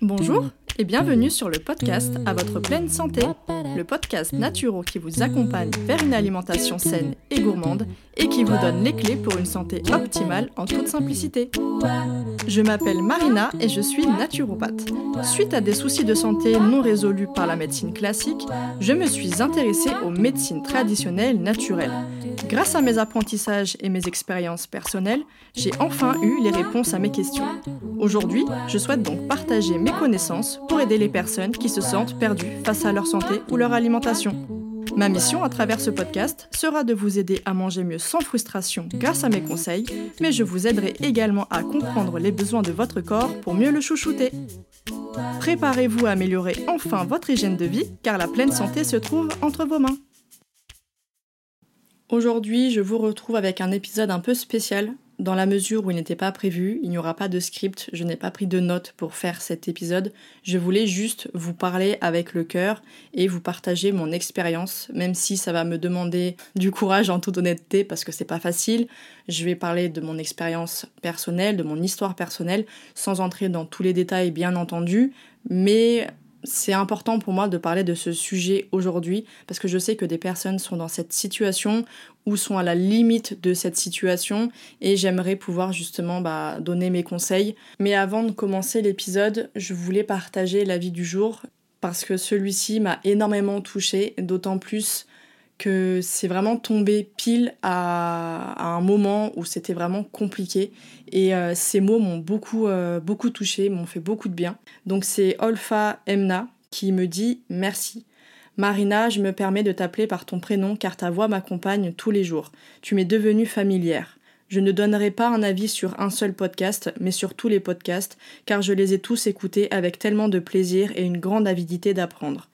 Bonjour et bienvenue sur le podcast À votre pleine santé, le podcast naturel qui vous accompagne vers une alimentation saine et gourmande et qui vous donne les clés pour une santé optimale en toute simplicité. Je m'appelle Marina et je suis naturopathe. Suite à des soucis de santé non résolus par la médecine classique, je me suis intéressée aux médecines traditionnelles naturelles. Grâce à mes apprentissages et mes expériences personnelles, j'ai enfin eu les réponses à mes questions. Aujourd'hui, je souhaite donc partager mes connaissances pour aider les personnes qui se sentent perdues face à leur santé ou leur alimentation. Ma mission à travers ce podcast sera de vous aider à manger mieux sans frustration grâce à mes conseils, mais je vous aiderai également à comprendre les besoins de votre corps pour mieux le chouchouter. Préparez-vous à améliorer enfin votre hygiène de vie car la pleine santé se trouve entre vos mains. Aujourd'hui, je vous retrouve avec un épisode un peu spécial dans la mesure où il n'était pas prévu, il n'y aura pas de script, je n'ai pas pris de notes pour faire cet épisode. Je voulais juste vous parler avec le cœur et vous partager mon expérience, même si ça va me demander du courage en toute honnêteté parce que c'est pas facile. Je vais parler de mon expérience personnelle, de mon histoire personnelle, sans entrer dans tous les détails bien entendu, mais c'est important pour moi de parler de ce sujet aujourd'hui parce que je sais que des personnes sont dans cette situation ou sont à la limite de cette situation et j'aimerais pouvoir justement bah, donner mes conseils. Mais avant de commencer l'épisode, je voulais partager la vie du jour parce que celui-ci m'a énormément touchée, d'autant plus que c'est vraiment tombé pile à, un moment où c'était vraiment compliqué et euh, ces mots m'ont beaucoup euh, beaucoup touché, m'ont fait beaucoup de bien. Donc c'est Olfa Emna qui me dit merci. Marina, je me permets de t'appeler par ton prénom car ta voix m'accompagne tous les jours. Tu m'es devenue familière. Je ne donnerai pas un avis sur un seul podcast, mais sur tous les podcasts, car je les ai tous écoutés avec tellement de plaisir et une grande avidité d'apprendre.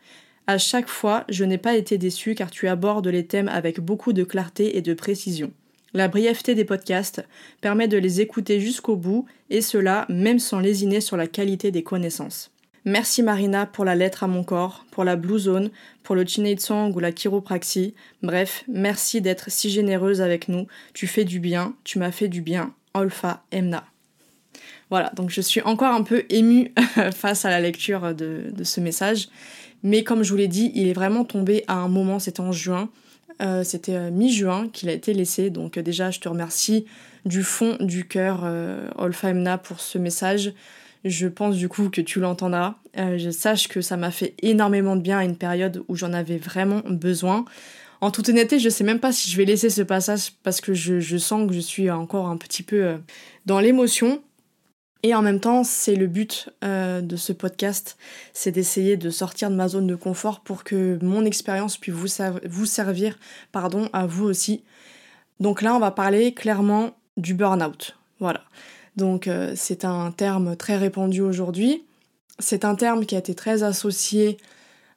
À chaque fois, je n'ai pas été déçue car tu abordes les thèmes avec beaucoup de clarté et de précision. La brièveté des podcasts permet de les écouter jusqu'au bout, et cela même sans lésiner sur la qualité des connaissances. Merci Marina pour la lettre à mon corps, pour la Blue Zone, pour le Song ou la chiropraxie. Bref, merci d'être si généreuse avec nous. Tu fais du bien, tu m'as fait du bien. Olfa Emna. Voilà, donc je suis encore un peu émue face à la lecture de, ce message. Mais comme je vous l'ai dit, il est vraiment tombé à un moment, c'était en juin. Euh, c'était euh, mi-juin qu'il a été laissé. Donc euh, déjà, je te remercie du fond du cœur, Olfa Emna, pour ce message. Je pense du coup que tu l'entendras. Je sache que ça m'a fait énormément de bien à une période où j'en avais vraiment besoin. En toute honnêteté, je sais même pas si je vais laisser ce passage parce que je, sens que je suis encore un petit peu dans l'émotion. Et en même temps, c'est le but euh, de ce podcast, c'est d'essayer de sortir de ma zone de confort pour que mon expérience puisse vous, servir pardon, à vous aussi. Donc là, on va parler clairement du burn-out. Voilà. Donc euh, c'est un terme très répandu aujourd'hui. C'est un terme qui a été très associé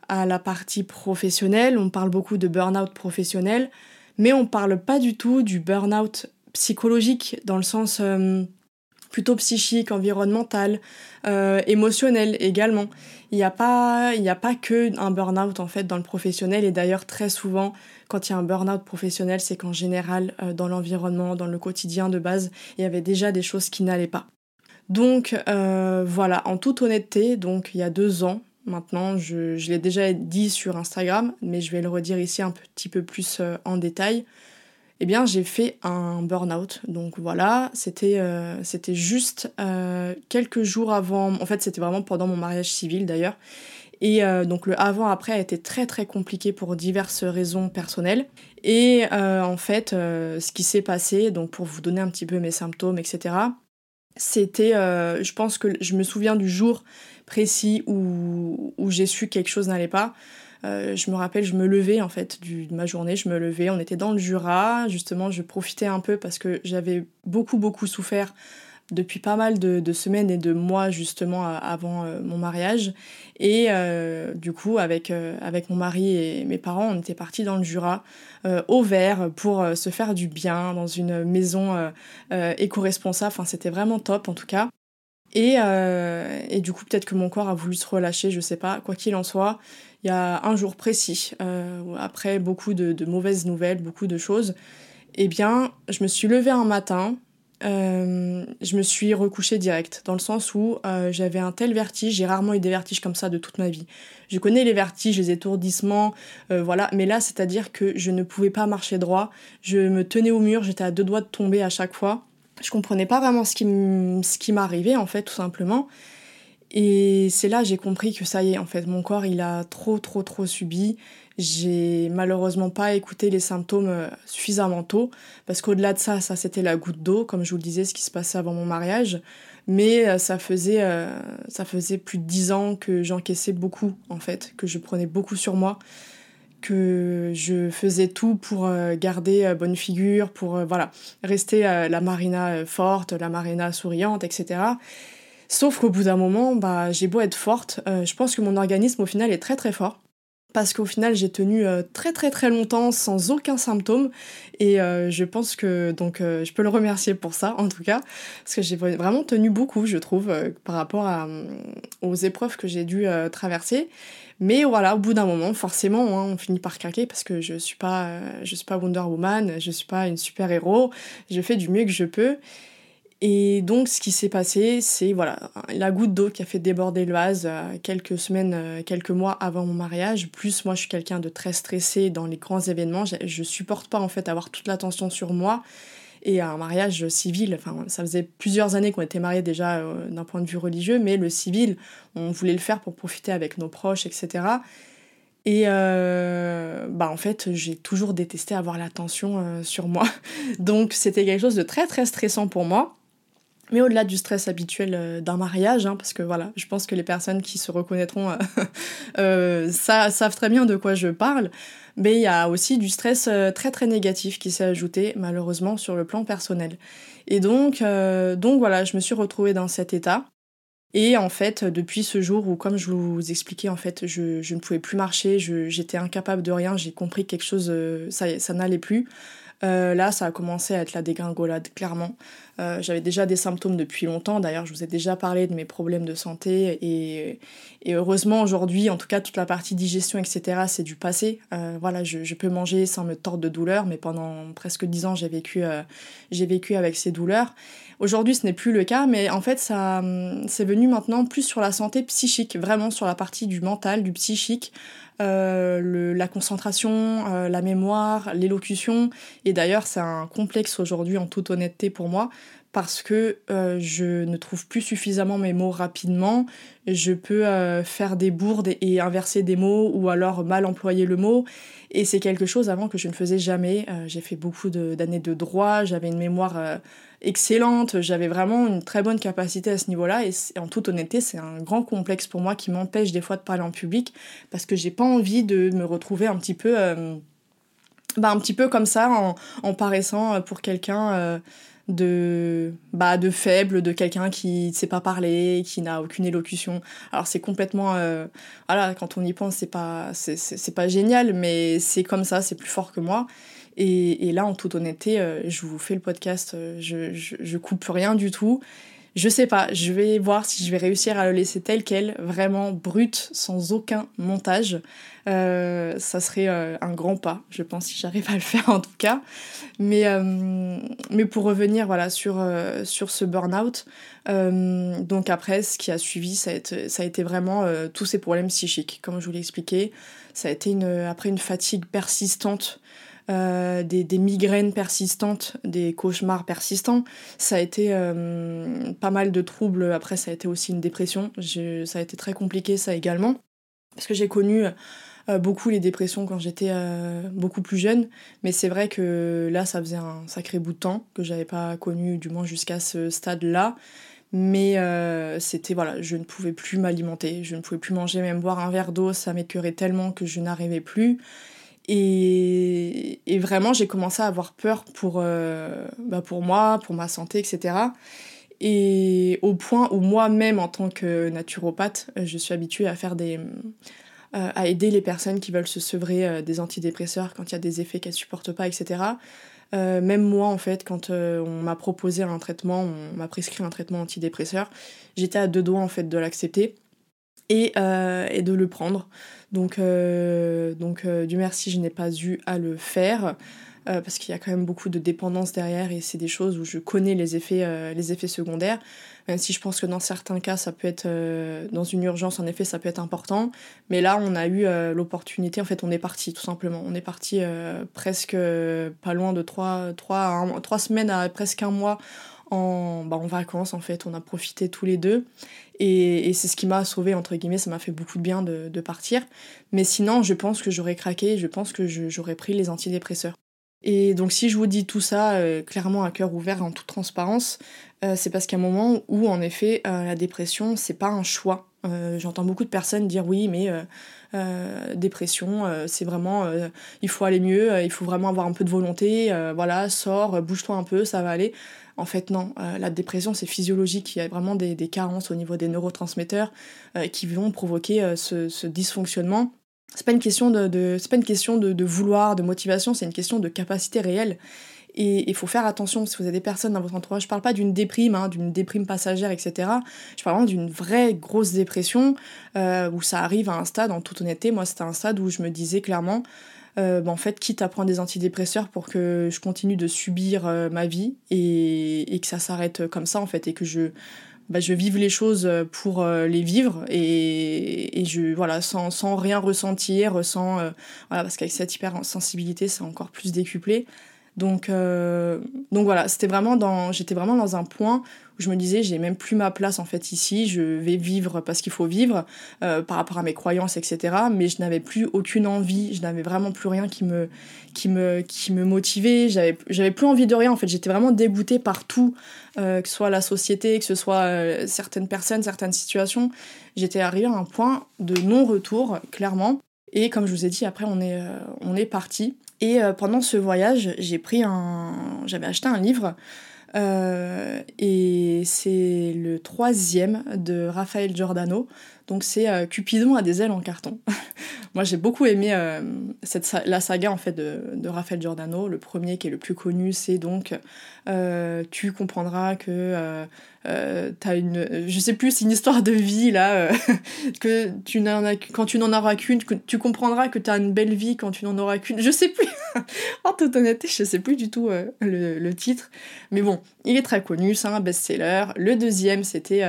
à la partie professionnelle. On parle beaucoup de burn-out professionnel, mais on ne parle pas du tout du burn-out psychologique dans le sens euh, plutôt psychique, environnemental, euh, émotionnel également. Il n'y a pas, il a pas que un burn-out en fait dans le professionnel et d'ailleurs très souvent quand il y a un burn-out professionnel, c'est qu'en général euh, dans l'environnement, dans le quotidien de base, il y avait déjà des choses qui n'allaient pas. Donc euh, voilà, en toute honnêteté, donc il y a deux ans maintenant, je, je l'ai déjà dit sur Instagram, mais je vais le redire ici un petit peu plus en détail eh bien j'ai fait un burn-out. Donc voilà, c'était euh, juste euh, quelques jours avant, en fait c'était vraiment pendant mon mariage civil d'ailleurs. Et euh, donc le avant-après a été très très compliqué pour diverses raisons personnelles. Et en fait, ce qui s'est passé, donc pour vous donner un petit peu mes symptômes, etc., c'était, je pense que je me souviens du jour précis où, où j'ai su que quelque chose n'allait pas. Euh, je me rappelle, je me levais en fait de ma journée, je me levais, on était dans le Jura, justement je profitais un peu parce que j'avais beaucoup beaucoup souffert depuis pas mal de, semaines et de mois justement avant euh, mon mariage. Et euh, du coup, avec, avec mon mari et mes parents, on était partis dans le Jura, au vert, pour se faire du bien dans une maison éco-responsable. Enfin, c'était vraiment top en tout cas. Et, et du coup, peut-être que mon corps a voulu se relâcher, je sais pas. Quoi qu'il en soit, il y a un jour précis, après beaucoup de, mauvaises nouvelles, beaucoup de choses, eh bien, je me suis levée un matin, euh, je me suis recouchée direct, dans le sens où euh, j'avais un tel vertige, j'ai rarement eu des vertiges comme ça de toute ma vie. Je connais les vertiges, les étourdissements, euh, voilà, mais là, c'est-à-dire que je ne pouvais pas marcher droit, je me tenais au mur, j'étais à deux doigts de tomber à chaque fois. Je comprenais pas vraiment ce qui m'arrivait, en fait, tout simplement. Et c'est là j'ai compris que ça y est, en fait, mon corps, il a trop, trop, trop subi. J'ai malheureusement pas écouté les symptômes euh, suffisamment tôt, parce qu'au-delà de ça, ça c'était la goutte d'eau, comme je vous le disais, ce qui se passait avant mon mariage. Mais euh, ça faisait, euh, ça faisait plus de dix ans que j'encaissais beaucoup, en fait, que je prenais beaucoup sur moi, que je faisais tout pour garder bonne figure, pour voilà, rester la Marina forte, la Marina souriante, etc. Sauf qu'au bout d'un moment, bah, j'ai beau être forte, je pense que mon organisme au final est très très fort. Parce qu'au final j'ai tenu euh, très très très longtemps sans aucun symptôme. Et euh, je pense que donc euh, je peux le remercier pour ça en tout cas. Parce que j'ai vraiment tenu beaucoup je trouve par rapport aux épreuves que j'ai dû traverser. Mais voilà au bout d'un moment forcément hein, on finit par craquer parce que je suis pas je suis pas Wonder Woman je suis pas une super héros je fais du mieux que je peux et donc, ce qui s'est passé, c'est voilà, la goutte d'eau qui a fait déborder le vase euh, quelques semaines, euh, quelques mois avant mon mariage. Plus, moi, je suis quelqu'un de très stressé dans les grands événements. Je, je supporte pas, en fait, avoir toute l'attention sur moi. Et un mariage civil, enfin, ça faisait plusieurs années qu'on était mariés déjà euh, d'un point de vue religieux, mais le civil, on voulait le faire pour profiter avec nos proches, etc. Et bah en fait, j'ai toujours détesté avoir l'attention sur moi. Donc c'était quelque chose de très très stressant pour moi. Mais au-delà du stress habituel euh, d'un mariage, hein, parce que voilà, je pense que les personnes qui se reconnaîtront euh, euh, ça, savent très bien de quoi je parle, mais il y a aussi du stress très très négatif qui s'est ajouté malheureusement sur le plan personnel. Et donc, donc voilà, je me suis retrouvée dans cet état. Et en fait, depuis ce jour où, comme je vous expliquais, en fait, je, je ne pouvais plus marcher, j'étais incapable de rien, j'ai compris que quelque chose, ça, ça n'allait plus. Euh, là, ça a commencé à être la dégringolade, clairement. Euh, j'avais déjà des symptômes depuis longtemps. D'ailleurs, je vous ai déjà parlé de mes problèmes de santé. Et, heureusement, aujourd'hui, en tout cas, toute la partie digestion, etc., c'est du passé. Euh, voilà, je, peux manger sans me tordre de douleur, mais pendant presque dix ans, j'ai vécu, j'ai vécu avec ces douleurs. Aujourd'hui, ce n'est plus le cas, mais en fait, ça, c'est venu maintenant plus sur la santé psychique, vraiment sur la partie du mental, du psychique. Euh, la concentration, euh, la mémoire, l'élocution. Et d'ailleurs, c'est un complexe aujourd'hui, en toute honnêteté pour moi, parce que euh, je ne trouve plus suffisamment mes mots rapidement. Je peux faire des bourdes et inverser des mots ou alors mal employer le mot. Et c'est quelque chose avant que je ne faisais jamais. J'ai fait beaucoup d'années de, droit, j'avais une mémoire excellente, j'avais vraiment une très bonne capacité à ce niveau-là et en toute honnêteté, c'est un grand complexe pour moi qui m'empêche des fois de parler en public parce que j'ai pas envie de me retrouver un petit peu euh, bah, un petit peu comme ça en, paraissant pour quelqu'un euh, de bah de faible de quelqu'un qui ne sait pas parler qui n'a aucune élocution alors c'est complètement euh, voilà quand on y pense c'est pas c'est pas génial mais c'est comme ça c'est plus fort que moi et, là, en toute honnêteté, euh, je vous fais le podcast, euh, je, je, coupe rien du tout. Je sais pas, je vais voir si je vais réussir à le laisser tel quel, vraiment brut, sans aucun montage. Euh, ça serait un grand pas, je pense, si j'arrive à le faire en tout cas. Mais, mais pour revenir voilà, sur, sur ce burn-out, donc après, ce qui a suivi, ça a été, ça a été vraiment tous ces problèmes psychiques, comme je vous l'ai expliqué. Ça a été après une fatigue persistante euh, des, migraines persistantes, des cauchemars persistants. Ça a été euh, pas mal de troubles. Après, ça a été aussi une dépression. Ça a été très compliqué, ça également. Parce que j'ai connu euh, beaucoup les dépressions quand j'étais beaucoup plus jeune. Mais c'est vrai que là, ça faisait un sacré bout de temps que j'avais pas connu, du moins jusqu'à ce stade-là. Mais c'était, voilà, je ne pouvais plus m'alimenter, je ne pouvais plus manger, même boire un verre d'eau, ça m'écœurait tellement que je n'arrivais plus. Et, vraiment, j'ai commencé à avoir peur pour, euh, bah pour moi, pour ma santé, etc. Et au point où moi-même, en tant que naturopathe, je suis habituée à faire des. Euh, à aider les personnes qui veulent se sevrer euh, des antidépresseurs quand il y a des effets qu'elles supportent pas, etc. même moi, en fait, quand on m'a proposé un traitement, on m'a prescrit un traitement antidépresseur, j'étais à deux doigts, en fait, de l'accepter. Et, et de le prendre. Donc, donc du merci, je n'ai pas eu à le faire. Euh, parce qu'il y a quand même beaucoup de dépendance derrière et c'est des choses où je connais les effets, euh, les effets secondaires. Même si je pense que dans certains cas, ça peut être, euh, dans une urgence, en effet, ça peut être important. Mais là, on a eu l'opportunité, en fait, on est parti, tout simplement. On est parti presque pas loin de trois, trois, trois semaines à presque un mois en, bah, en vacances, en fait. On a profité tous les deux. Et, c'est ce qui m'a sauvé, entre guillemets, ça m'a fait beaucoup de bien de, de, partir. Mais sinon, je pense que j'aurais craqué, je pense que j'aurais pris les antidépresseurs. Et donc si je vous dis tout ça euh, clairement à cœur ouvert en toute transparence, euh, c'est parce qu'à un moment où en effet euh, la dépression c'est pas un choix. J'entends beaucoup de personnes dire oui mais dépression c'est vraiment il faut aller mieux, il faut vraiment avoir un peu de volonté, voilà sors, bouge-toi un peu, ça va aller. En fait, non. la dépression, c'est physiologique. Il y a vraiment des, carences au niveau des neurotransmetteurs qui vont provoquer ce, ce, dysfonctionnement c'est pas une question de, pas une question de, vouloir, de motivation, c'est une question de capacité réelle. Et il faut faire attention si vous avez des personnes dans votre entourage. Je parle pas d'une déprime, hein, d'une déprime passagère, etc. Je parle vraiment d'une vraie grosse dépression euh, où ça arrive à un stade, en toute honnêteté, moi c'était un stade où je me disais clairement, euh, bah, en fait, quitte à prendre des antidépresseurs pour que je continue de subir euh, ma vie et, et, que ça s'arrête comme ça, en fait, et que je bah, je vive les choses euh, pour euh, les vivre et, et je voilà sans, sans, rien ressentir sans euh, voilà parce qu'avec cette hypersensibilité c'est encore plus décuplé donc donc voilà c'était vraiment dans j'étais vraiment dans un point où je me disais j'ai même plus ma place en fait ici je vais vivre parce qu'il faut vivre par rapport à mes croyances etc mais je n'avais plus aucune envie je n'avais vraiment plus rien qui me qui me qui me motivait j'avais j'avais plus envie de rien en fait j'étais vraiment dégoûtée par tout euh, que ce soit la société, que ce soit euh, certaines personnes, certaines situations. J'étais arrivée à un point de non-retour, clairement. Et comme je vous ai dit, après, on est, euh, on est parti. Et pendant ce voyage, j'ai pris un... J'avais acheté un livre. et c'est le troisième de Raphaël Giordano. Donc c'est Cupidon a des ailes en carton. Moi j'ai beaucoup aimé la saga en fait de, de Raphaël Giordano. Le premier qui est le plus connu, c'est donc euh, tu comprendras que euh, euh, t'as une. Je sais plus, c'est une histoire de vie là, que tu n'en as, quand tu n'en auras qu'une, tu comprendras que t'as une belle vie quand tu n'en auras qu'une. Je sais plus, en toute honnêteté, je sais plus du tout le, le, titre. Mais bon, il est très connu, c'est un best-seller. Le deuxième, c'était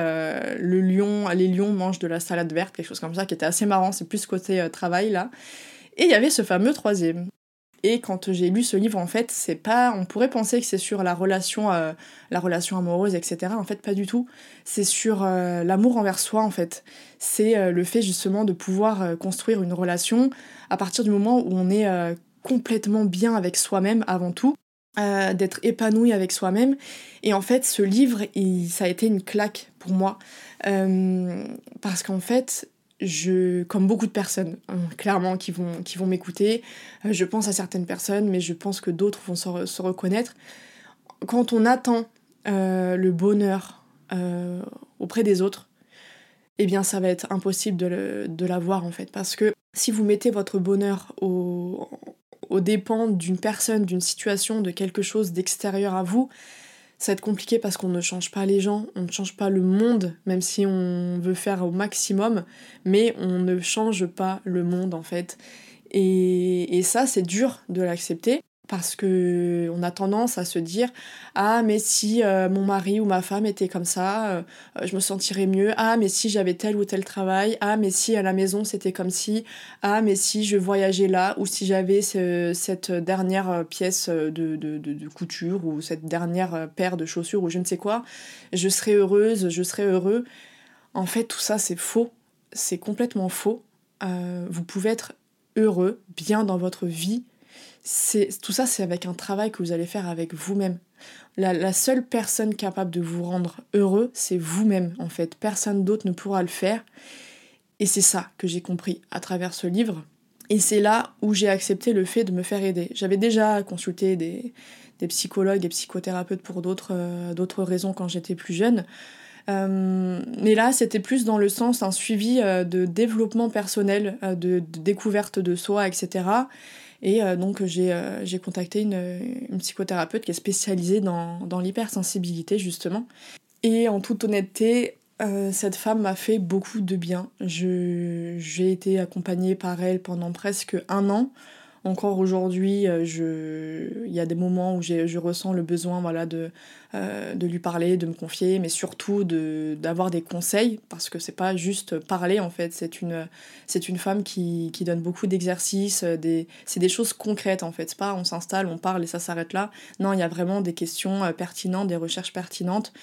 Le lion, les lions mangent de la salade verte, quelque chose comme ça, qui était assez marrant, c'est plus côté travail là. Et il y avait ce fameux troisième. Et quand j'ai lu ce livre, en fait, c'est pas. On pourrait penser que c'est sur la relation, euh, la relation amoureuse, etc. En fait, pas du tout. C'est sur euh, l'amour envers soi, en fait. C'est euh, le fait justement de pouvoir construire une relation à partir du moment où on est complètement bien avec soi-même avant tout. d'être épanoui avec soi-même et en fait ce livre ça a été une claque pour moi parce qu'en fait je, comme beaucoup de personnes, hein, clairement, qui vont, qui vont m'écouter, euh, je pense à certaines personnes, mais je pense que d'autres vont se, reconnaître. Quand on attend euh, le bonheur euh, auprès des autres, eh bien, ça va être impossible de l'avoir, en fait. Parce que si vous mettez votre bonheur au, au d'une personne, d'une situation, de quelque chose d'extérieur à vous, ça va être compliqué parce qu'on ne change pas les gens, on ne change pas le monde, même si on veut faire au maximum, mais on ne change pas le monde en fait. Et, et ça, c'est dur de l'accepter parce que on a tendance à se dire ah mais si euh, mon mari ou ma femme était comme ça euh, je me sentirais mieux. Ah mais si j'avais tel ou tel travail. Ah mais si à la maison c'était comme si ah mais si je voyageais là ou si j'avais cette dernière pièce de, de, de, couture ou cette dernière paire de chaussures ou je ne sais quoi. Je serais heureuse je serais heureux en fait tout ça c'est faux. C'est complètement faux. Euh, vous pouvez être heureux bien dans votre vie tout ça, c'est avec un travail que vous allez faire avec vous-même. La, seule personne capable de vous rendre heureux, c'est vous-même, en fait. Personne d'autre ne pourra le faire. Et c'est ça que j'ai compris à travers ce livre. Et c'est là où j'ai accepté le fait de me faire aider. J'avais déjà consulté des, psychologues et psychothérapeutes pour d'autres euh, raisons quand j'étais plus jeune. Euh, mais là, c'était plus dans le sens d'un suivi euh, de développement personnel, de, découverte de soi, etc. Et euh, donc euh, j'ai contacté une, psychothérapeute qui est spécialisée dans, dans l'hypersensibilité justement. Et en toute honnêteté, Euh, cette femme m'a fait beaucoup de bien. J'ai été accompagnée par elle pendant presque un an. Encore aujourd'hui, euh, il y a des moments où je ressens le besoin voilà, de, euh, de lui parler, de me confier, mais surtout d'avoir des conseils, parce que c'est pas juste parler en fait, c'est une, une femme qui, qui donne beaucoup d'exercices, des, c'est des choses concrètes en fait, pas on s'installe, on parle et ça s'arrête là. Non, il y a vraiment des questions pertinentes, des recherches pertinentes.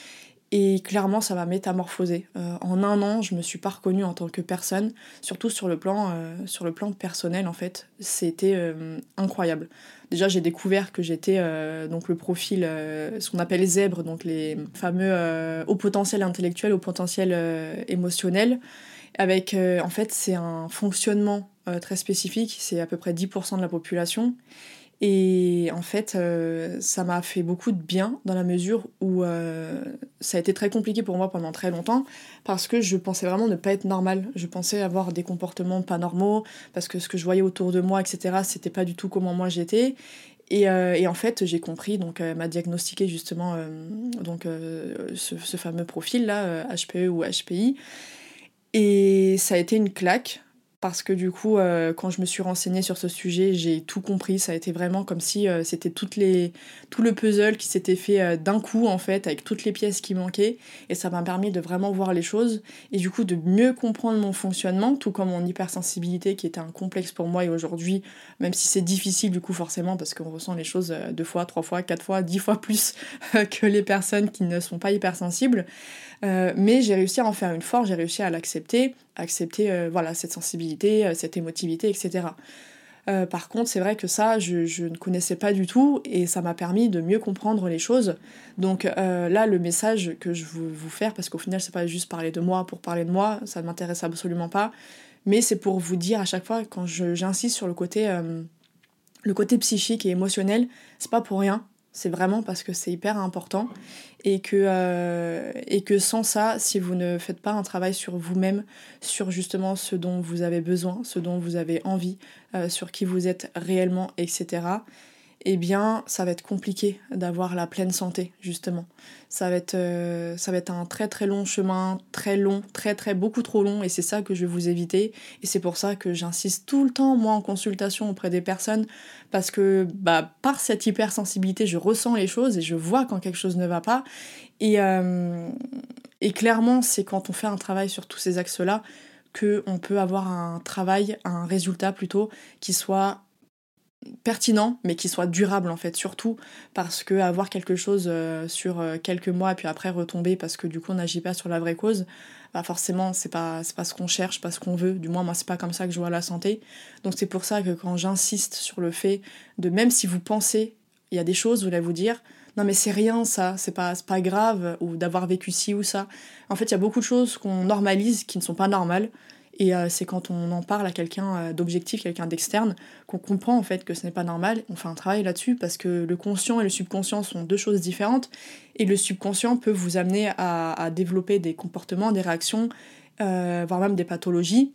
Et clairement, ça m'a métamorphosé. Euh, en un an, je me suis pas reconnue en tant que personne, surtout sur le plan, euh, sur le plan personnel en fait. C'était euh, incroyable. Déjà, j'ai découvert que j'étais donc le profil, ce qu'on appelle zèbre, donc les fameux au potentiel intellectuel, au potentiel émotionnel. Avec, en fait, c'est un fonctionnement très spécifique, c'est à peu près 10% de la population. Et en fait, euh, ça m'a fait beaucoup de bien dans la mesure où euh, ça a été très compliqué pour moi pendant très longtemps parce que je pensais vraiment ne pas être normale. Je pensais avoir des comportements pas normaux parce que ce que je voyais autour de moi, etc., c'était pas du tout comment moi j'étais. Et, euh, et, en fait, j'ai compris, donc elle m'a diagnostiqué justement donc, ce, ce, fameux profil-là, HPE ou HPI. Et ça a été une claque parce que du coup, euh, quand je me suis renseignée sur ce sujet, j'ai tout compris. Ça a été vraiment comme si euh, c'était tout le puzzle qui s'était fait euh, d'un coup, en fait, avec toutes les pièces qui manquaient. Et ça m'a permis de vraiment voir les choses et du coup de mieux comprendre mon fonctionnement, tout comme mon hypersensibilité qui était un complexe pour moi. Et aujourd'hui, même si c'est difficile, du coup, forcément, parce qu'on ressent les choses deux fois, trois fois, quatre fois, dix fois plus que les personnes qui ne sont pas hypersensibles. Euh, mais j'ai réussi à en faire une force, j'ai réussi à l'accepter, accepter euh, voilà, cette sensibilité, euh, cette émotivité, etc. par contre, c'est vrai que ça, je, ne connaissais pas du tout et ça m'a permis de mieux comprendre les choses. Donc là, le message que je veux vous faire, parce qu'au final, c'est pas juste parler de moi pour parler de moi, ça ne m'intéresse absolument pas, mais c'est pour vous dire à chaque fois, quand j'insiste sur le côté, le côté psychique et émotionnel, c'est pas pour rien c'est vraiment parce que c'est hyper important et que, euh, et que sans ça, si vous ne faites pas un travail sur vous-même, sur justement ce dont vous avez besoin, ce dont vous avez envie, euh, sur qui vous êtes réellement, etc., eh bien, ça va être compliqué d'avoir la pleine santé, justement. Ça va, être, euh, ça va être un très très long chemin, très long, très très beaucoup trop long, et c'est ça que je vais vous éviter. Et c'est pour ça que j'insiste tout le temps, moi, en consultation auprès des personnes, parce que bah, par cette hypersensibilité, je ressens les choses et je vois quand quelque chose ne va pas. Et, euh, et clairement, c'est quand on fait un travail sur tous ces axes-là qu'on peut avoir un travail, un résultat plutôt, qui soit pertinent mais qui soit durable en fait surtout parce que avoir quelque chose euh, sur euh, quelques mois puis après retomber parce que du coup on n'agit pas sur la vraie cause bah forcément c'est pas c'est pas ce qu'on cherche pas ce qu'on veut. Du moins moi c'est pas comme ça que je vois la santé. Donc c'est pour ça que quand j'insiste sur le fait de même si vous pensez il y a des choses vous allez vous dire non mais c'est rien ça. C'est pas pas grave ou d'avoir vécu ci ou ça. En fait il y a beaucoup de choses qu'on normalise qui ne sont pas normales et euh, c'est quand on en parle à quelqu'un euh, d'objectif, quelqu'un d'externe, qu'on comprend en fait que ce n'est pas normal. On fait un travail là-dessus parce que le conscient et le subconscient sont deux choses différentes. Et le subconscient peut vous amener à, développer des comportements, des réactions, euh, voire même des pathologies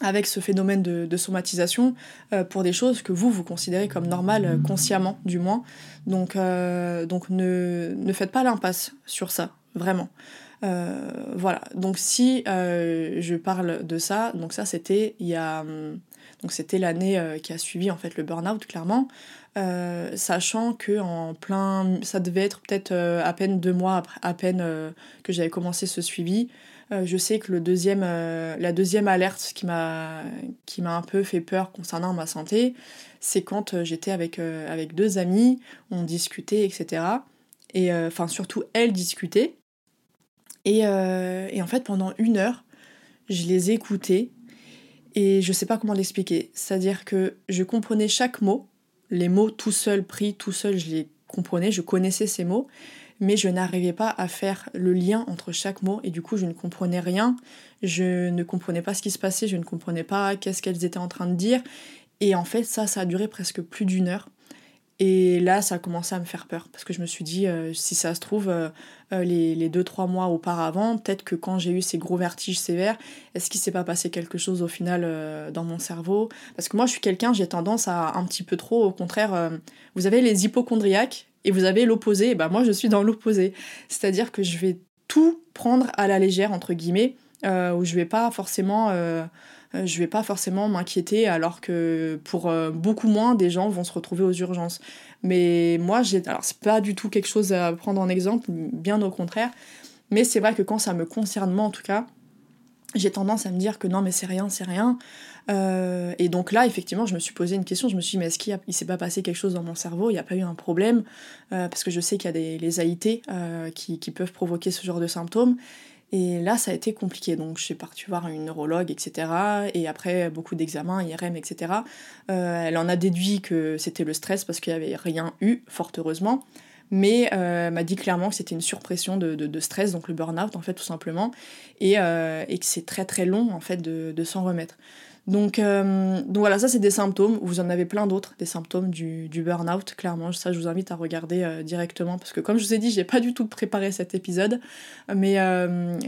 avec ce phénomène de, somatisation pour des choses que vous, vous considérez comme normales, consciemment du moins. Donc, donc ne, ne faites pas l'impasse sur ça, vraiment. Euh, voilà, donc si euh, je parle de ça, donc ça c'était il y a... Hum, donc c'était l'année euh, qui a suivi en fait le burn-out clairement, sachant que en plein... Ça devait être peut-être à peine deux mois après, à peine que j'avais commencé ce suivi. je sais que le deuxième, la deuxième alerte qui m'a qui m'a un peu fait peur concernant ma santé, c'est quand j'étais avec, avec deux amis, on discutait, etc. Et enfin surtout elle discutait euh, et, en fait, pendant une heure, je les écoutais et je sais pas comment l'expliquer. C'est-à-dire que je comprenais chaque mot, les mots tout seuls, pris tout seul, je les comprenais, je connaissais ces mots, mais je n'arrivais pas à faire le lien entre chaque mot et du coup je ne comprenais rien, je ne comprenais pas ce qui se passait, je ne comprenais pas qu'est-ce qu'elles étaient en train de dire. Et en fait, ça, ça a duré presque plus d'une heure. Et là, ça a commencé à me faire peur. Parce que je me suis dit, euh, si ça se trouve, euh, euh, les, les deux, trois mois auparavant, peut-être que quand j'ai eu ces gros vertiges sévères, est-ce qu'il s'est pas passé quelque chose au final dans mon cerveau? Parce que moi, je suis quelqu'un, j'ai tendance à un petit peu trop, au contraire, vous avez les hypochondriaques et vous avez l'opposé, et ben moi, je suis dans l'opposé. C'est-à-dire que je vais tout prendre à la légère, entre guillemets, où je vais pas forcément je vais pas forcément m'inquiéter alors que pour beaucoup moins des gens vont se retrouver aux urgences. Mais moi, j'ai alors c'est pas du tout quelque chose à prendre en exemple, bien au contraire. Mais c'est vrai que quand ça me concerne moi en tout cas, j'ai tendance à me dire que non mais c'est rien, c'est rien. Euh, et donc là, effectivement, je me suis posé une question, je me suis dit mais est-ce qu'il s'est pas passé quelque chose dans mon cerveau, il n'y a pas eu un problème, euh, parce que je sais qu'il y a des, les AIT euh, qui, qui, peuvent provoquer ce genre de symptômes. Et là, ça a été compliqué. Donc, je suis partie voir une neurologue, etc. Et après, beaucoup d'examens, IRM, etc. elle en a déduit que c'était le stress parce qu'il n'y avait rien eu, fort heureusement mais euh, m'a dit clairement que c'était une surpression de, de, stress, donc le burn-out en fait tout simplement, et, euh, et que c'est très très long en fait de, de s'en remettre. Donc, euh, donc voilà, ça c'est des symptômes, vous en avez plein d'autres, des symptômes du, du burn-out, clairement, ça je vous invite à regarder directement, parce que comme je vous ai dit, j'ai pas du tout préparé cet épisode, mais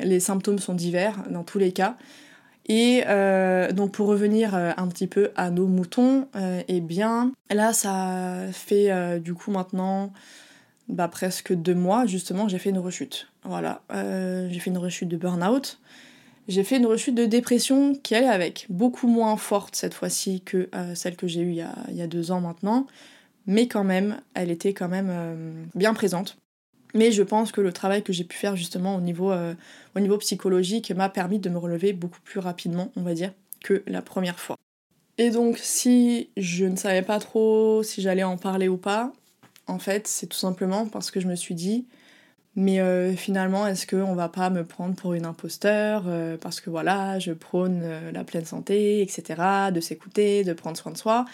les symptômes sont divers dans tous les cas. Et donc pour revenir un petit peu à nos moutons, eh bien là ça fait du coup maintenant bah, presque deux mois, justement, j'ai fait une rechute. Voilà, euh, j'ai fait une rechute de burn-out. J'ai fait une rechute de dépression qui allait avec, beaucoup moins forte cette fois-ci que euh, celle que j'ai eue il y, a, deux ans maintenant, mais quand même, elle était quand même euh, bien présente. Mais je pense que le travail que j'ai pu faire justement au niveau, au niveau psychologique m'a permis de me relever beaucoup plus rapidement, on va dire, que la première fois. Et donc, si je ne savais pas trop si j'allais en parler ou pas, en fait, c'est tout simplement parce que je me suis dit, mais euh, finalement, est-ce qu'on va pas me prendre pour une imposteur euh, Parce que voilà, je prône euh, la pleine santé, etc., de s'écouter, de prendre soin de soi.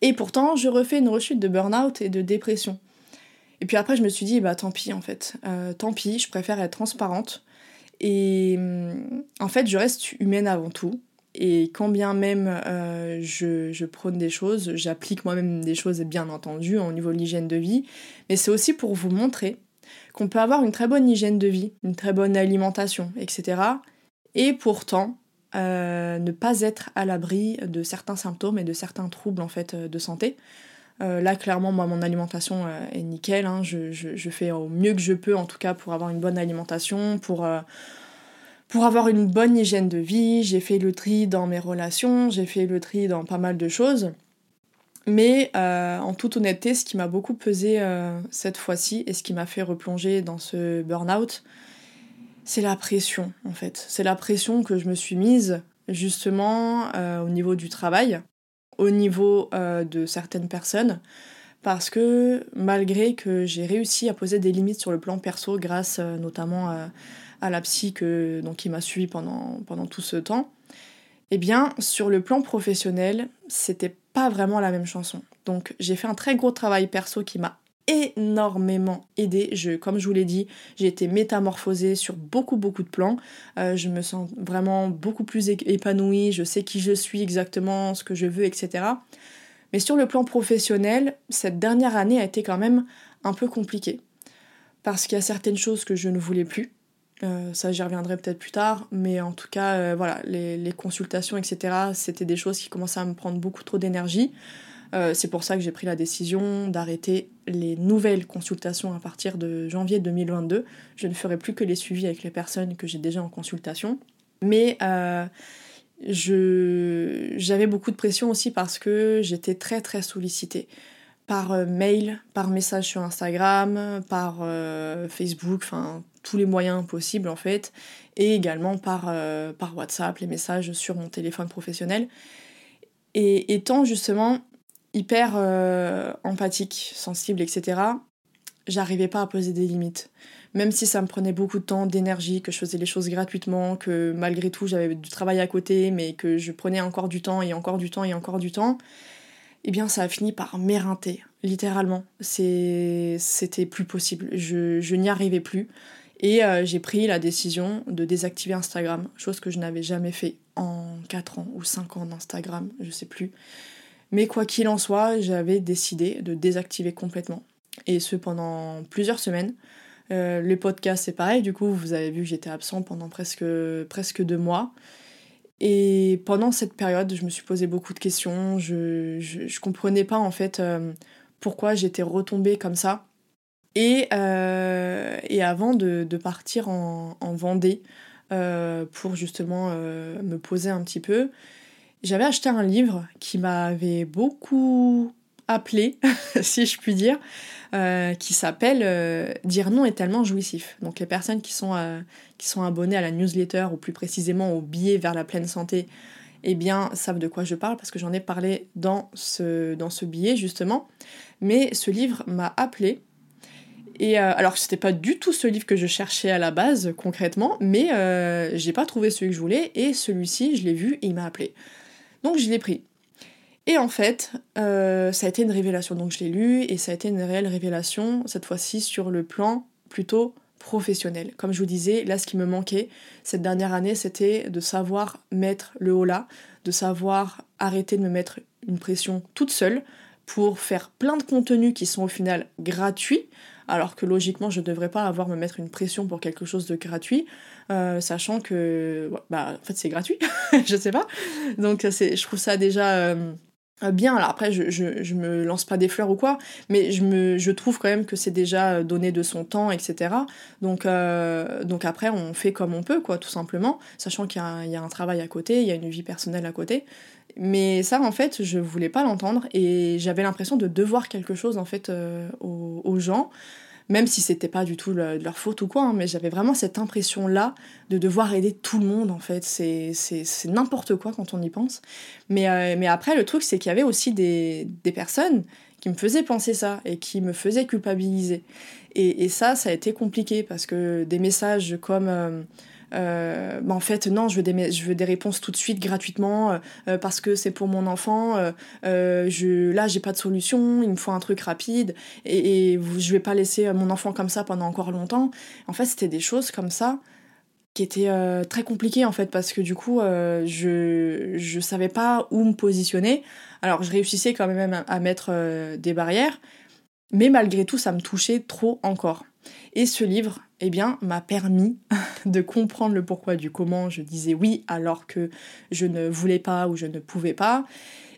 Et pourtant, je refais une rechute de burn-out et de dépression. Et puis après, je me suis dit, bah tant pis en fait. tant pis, je préfère être transparente. Et hum, en fait, je reste humaine avant tout. Et quand bien même euh, je, prône des choses, j'applique moi-même des choses bien entendu au niveau de l'hygiène de vie, mais c'est aussi pour vous montrer qu'on peut avoir une très bonne hygiène de vie, une très bonne alimentation, etc. Et pourtant euh, ne pas être à l'abri de certains symptômes et de certains troubles en fait de santé. Euh, là, clairement, moi, mon alimentation est nickel. Hein. Je, je, fais au mieux que je peux, en tout cas, pour avoir une bonne alimentation, pour, pour avoir une bonne hygiène de vie, j'ai fait le tri dans mes relations, j'ai fait le tri dans pas mal de choses. Mais euh, en toute honnêteté, ce qui m'a beaucoup pesé euh, cette fois-ci et ce qui m'a fait replonger dans ce burn-out, c'est la pression en fait. C'est la pression que je me suis mise justement euh, au niveau du travail, au niveau de certaines personnes, parce que malgré que j'ai réussi à poser des limites sur le plan perso grâce notamment à à la psy que, donc, qui m'a suivi pendant, pendant tout ce temps, eh bien, sur le plan professionnel, c'était pas vraiment la même chanson. Donc, j'ai fait un très gros travail perso qui m'a énormément aidé. Je, comme je vous l'ai dit, j'ai été métamorphosée sur beaucoup beaucoup de plans. Euh, je me sens vraiment beaucoup plus épanouie. Je sais qui je suis exactement, ce que je veux, etc. Mais sur le plan professionnel, cette dernière année a été quand même un peu compliquée. Parce qu'il y a certaines choses que je ne voulais plus. Euh, ça, j'y reviendrai peut-être plus tard, mais en tout cas, euh, voilà, les, consultations, etc., c'était des choses qui commençaient à me prendre beaucoup trop d'énergie. Euh, c'est pour ça que j'ai pris la décision d'arrêter les nouvelles consultations à partir de janvier 2022. Je ne ferai plus que les suivis avec les personnes que j'ai déjà en consultation. Mais j'avais beaucoup de pression aussi parce que j'étais très très sollicitée par mail, par message sur Instagram, par Facebook, enfin tous les moyens possibles en fait, et également par, euh, par WhatsApp, les messages sur mon téléphone professionnel. Et étant justement hyper euh, empathique, sensible, etc., j'arrivais pas à poser des limites. Même si ça me prenait beaucoup de temps, d'énergie, que je faisais les choses gratuitement, que malgré tout j'avais du travail à côté, mais que je prenais encore du temps et encore du temps et encore du temps, eh bien ça a fini par m'éreinter, littéralement. C'était plus possible, je, je n'y arrivais plus. Et euh, j'ai pris la décision de désactiver Instagram, chose que je n'avais jamais fait en 4 ans ou 5 ans d'Instagram, je sais plus. Mais quoi qu'il en soit, j'avais décidé de désactiver complètement. Et ce pendant plusieurs semaines. Euh, les podcasts, c'est pareil, du coup, vous avez vu que j'étais absent pendant presque, presque deux mois. Et pendant cette période, je me suis posé beaucoup de questions. Je, je, comprenais pas en fait euh, pourquoi j'étais retombée comme ça Et, et avant de, partir en, en Vendée pour justement me poser un petit peu, j'avais acheté un livre qui m'avait beaucoup appelé, si je puis dire, euh, qui s'appelle euh, Dire non est tellement jouissif. Donc les personnes qui sont, euh, qui sont abonnées à la newsletter, ou plus précisément au billet vers la pleine santé, eh bien, savent de quoi je parle parce que j'en ai parlé dans ce, dans ce billet justement. Mais ce livre m'a appelé. Et alors, c'était pas du tout ce livre que je cherchais à la base, concrètement, mais j'ai pas trouvé celui que je voulais, et celui-ci, je l'ai vu et il m'a appelé. Donc je l'ai pris. Et en fait, euh, ça a été une révélation. Donc je l'ai lu et ça a été une réelle révélation, cette fois-ci sur le plan plutôt professionnel. Comme je vous disais, là ce qui me manquait cette dernière année, c'était de savoir mettre le haut là, de savoir arrêter de me mettre une pression toute seule pour faire plein de contenus qui sont au final gratuits, alors que logiquement je ne devrais pas avoir me mettre une pression pour quelque chose de gratuit, euh, sachant que bah en fait c'est gratuit, je sais pas. Donc je trouve ça déjà euh, bien. Alors après je, je, me lance pas des fleurs ou quoi, mais je, me, je trouve quand même que c'est déjà donné de son temps, etc. Donc, euh, donc après on fait comme on peut quoi, tout simplement, sachant qu'il y, y, a un travail à côté, il y a une vie personnelle à côté. Mais ça, en fait, je voulais pas l'entendre et j'avais l'impression de devoir quelque chose, en fait, euh, aux, gens, même si c'était pas du tout de leur faute ou quoi, hein, mais j'avais vraiment cette impression-là de devoir aider tout le monde, en fait. C'est n'importe quoi quand on y pense. Mais, euh, mais après, le truc, c'est qu'il y avait aussi des, des, personnes qui me faisaient penser ça et qui me faisaient culpabiliser. Et, et ça, ça a été compliqué parce que des messages comme... Euh, euh, bah en fait non je veux des réponses tout de suite gratuitement euh, euh, parce que c'est pour mon enfant je là j'ai pas de solution il me faut un truc rapide et, et je vais pas laisser mon enfant comme ça pendant encore longtemps. En fait c'était des choses comme ça qui étaient très compliquées en fait parce que du coup je je savais pas où me positionner. Alors je réussissais quand même à mettre des barrières mais malgré tout ça me touchait trop encore. Et ce livre, eh bien, m'a permis de comprendre le pourquoi du comment je disais oui alors que je ne voulais pas ou je ne pouvais pas.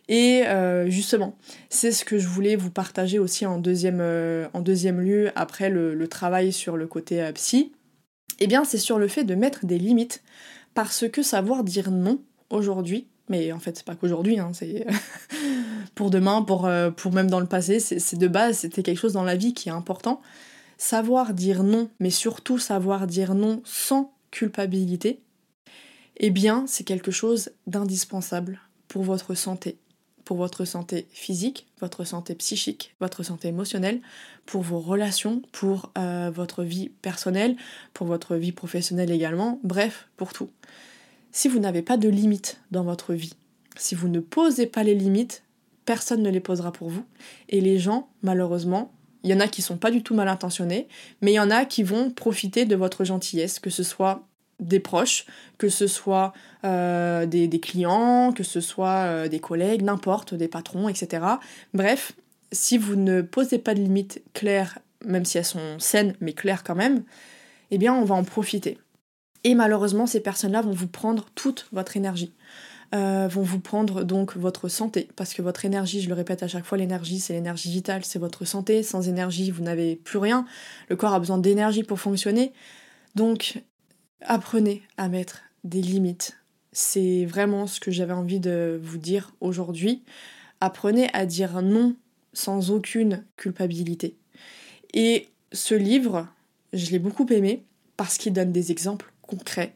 Et euh, justement, c'est ce que je voulais vous partager aussi en deuxième, euh, en deuxième lieu après le, travail sur le côté euh, psy. Eh bien, c'est sur le fait de mettre des limites parce que savoir dire non aujourd'hui, mais en fait, c'est pas qu'aujourd'hui, hein, c'est pour demain, pour, pour même dans le passé, c'est de base, c'était quelque chose dans la vie qui est important savoir dire non, mais surtout savoir dire non sans culpabilité, eh bien, c'est quelque chose d'indispensable pour votre santé, pour votre santé physique, votre santé psychique, votre santé émotionnelle, pour vos relations, pour euh, votre vie personnelle, pour votre vie professionnelle également, bref, pour tout. Si vous n'avez pas de limites dans votre vie, si vous ne posez pas les limites, personne ne les posera pour vous. Et les gens, malheureusement, il y en a qui sont pas du tout mal intentionnés, mais il y en a qui vont profiter de votre gentillesse, que ce soit des proches, que ce soit euh, des, clients, que ce soit euh, des collègues, n'importe, des patrons, etc. Bref, si vous ne posez pas de limites claires, même si elles sont saines, mais claires quand même, eh bien on va en profiter. Et malheureusement, ces personnes-là vont vous prendre toute votre énergie. Euh, vont vous prendre donc votre santé, parce que votre énergie, je le répète à chaque fois, l'énergie c'est l'énergie vitale, c'est votre santé, sans énergie vous n'avez plus rien, le corps a besoin d'énergie pour fonctionner, donc apprenez à mettre des limites, c'est vraiment ce que j'avais envie de vous dire aujourd'hui, apprenez à dire non sans aucune culpabilité. Et ce livre, je l'ai beaucoup aimé parce qu'il donne des exemples concrets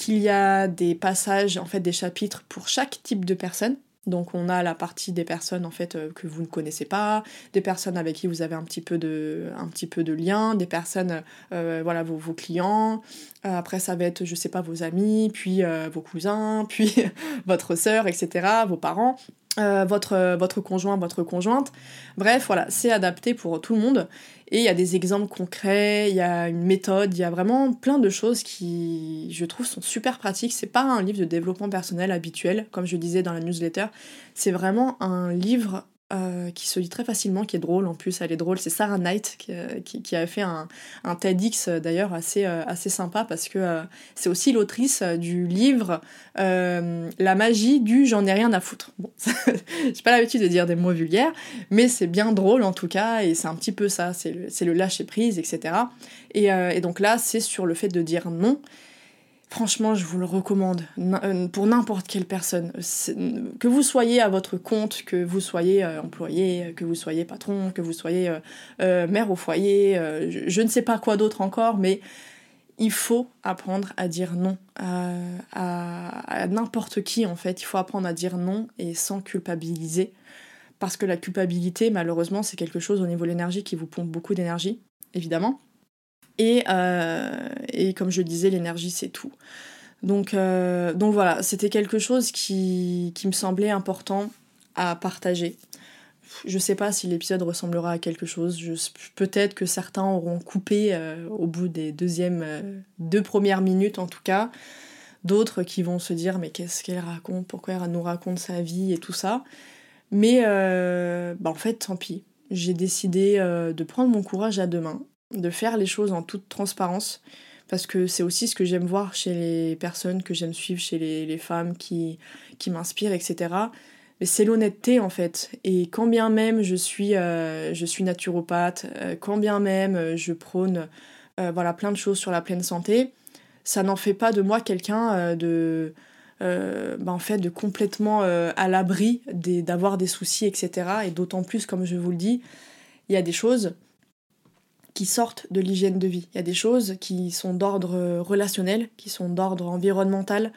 qu'il y a des passages, en fait des chapitres pour chaque type de personne. Donc on a la partie des personnes en fait euh, que vous ne connaissez pas, des personnes avec qui vous avez un petit peu de, un petit peu de lien, des personnes, euh, voilà, vos, vos clients. Euh, après ça va être, je sais pas, vos amis, puis vos cousins, puis votre sœur, etc., vos parents. Euh, votre, votre conjoint, votre conjointe. Bref, voilà, c'est adapté pour tout le monde. Et il y a des exemples concrets, il y a une méthode, il y a vraiment plein de choses qui, je trouve, sont super pratiques. C'est pas un livre de développement personnel habituel, comme je disais dans la newsletter. C'est vraiment un livre euh, qui se lit très facilement, qui est drôle en plus, elle est drôle. C'est Sarah Knight qui, qui, a fait un, TEDx d'ailleurs assez, assez sympa parce que c'est aussi l'autrice du livre La magie du j'en ai rien à foutre. Bon, j'ai pas l'habitude de dire des mots vulgaires, mais c'est bien drôle en tout cas et c'est un petit peu ça, c'est le, lâcher prise, etc. Et, et donc là, c'est sur le fait de dire non Franchement, je vous le recommande euh, pour n'importe quelle personne. Que vous soyez à votre compte, que vous soyez euh, employé, que vous soyez patron, que vous soyez euh, mère au foyer, je, ne sais pas quoi d'autre encore, mais il faut apprendre à dire non à, n'importe qui en fait. Il faut apprendre à dire non et sans culpabiliser. Parce que la culpabilité, malheureusement, c'est quelque chose au niveau de l'énergie qui vous pompe beaucoup d'énergie, évidemment. Euh, et, comme je disais, l'énergie, c'est tout. Donc, euh, donc voilà, c'était quelque chose qui, me semblait important à partager. Je sais pas si l'épisode ressemblera à quelque chose. Peut-être que certains auront coupé euh, au bout des deuxièmes, deux premières minutes en tout cas. D'autres qui vont se dire mais qu'est-ce qu'elle raconte? Pourquoi elle nous raconte sa vie et tout ça? Mais bah en fait, tant pis. J'ai décidé de prendre mon courage à deux mains de faire les choses en toute transparence, parce que c'est aussi ce que j'aime voir chez les personnes que j'aime suivre, chez les, femmes qui, qui m'inspirent, etc. Mais c'est l'honnêteté en fait. Et quand bien même je suis, euh, je suis naturopathe, euh, quand bien même euh, je prône voilà, plein de choses sur la pleine santé, ça n'en fait pas de moi quelqu'un de... Bah, en fait, de complètement à l'abri d'avoir des soucis, etc. Et d'autant plus, comme je vous le dis, il y a des choses, sortent de l'hygiène de vie. Il y a des choses qui sont d'ordre relationnel, qui sont d'ordre environnemental.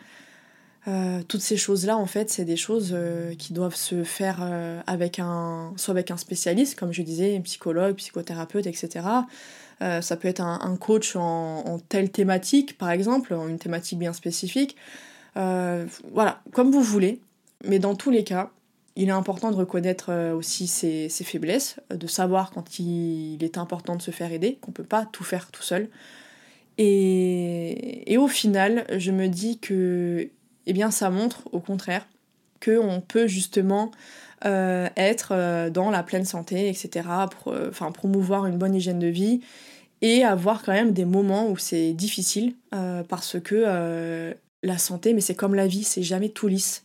Euh, toutes ces choses-là, en fait, c'est des choses euh, qui doivent se faire euh, avec un, soit avec un spécialiste, comme je disais, psychologue, psychothérapeute, etc. ça peut être un, coach en, en, telle thématique, par exemple, en une thématique bien spécifique. voilà, comme vous voulez. Mais dans tous les cas, il est important de reconnaître euh, aussi ses, faiblesses, euh, de savoir quand il est important de se faire aider, qu'on ne peut pas tout faire tout seul. Et, au final, je me dis que eh bien, ça montre au contraire qu'on peut justement euh, être dans la pleine santé, etc., enfin, promouvoir une bonne hygiène de vie et avoir quand même des moments où c'est difficile parce que la santé, mais c'est comme la vie, c'est jamais tout lisse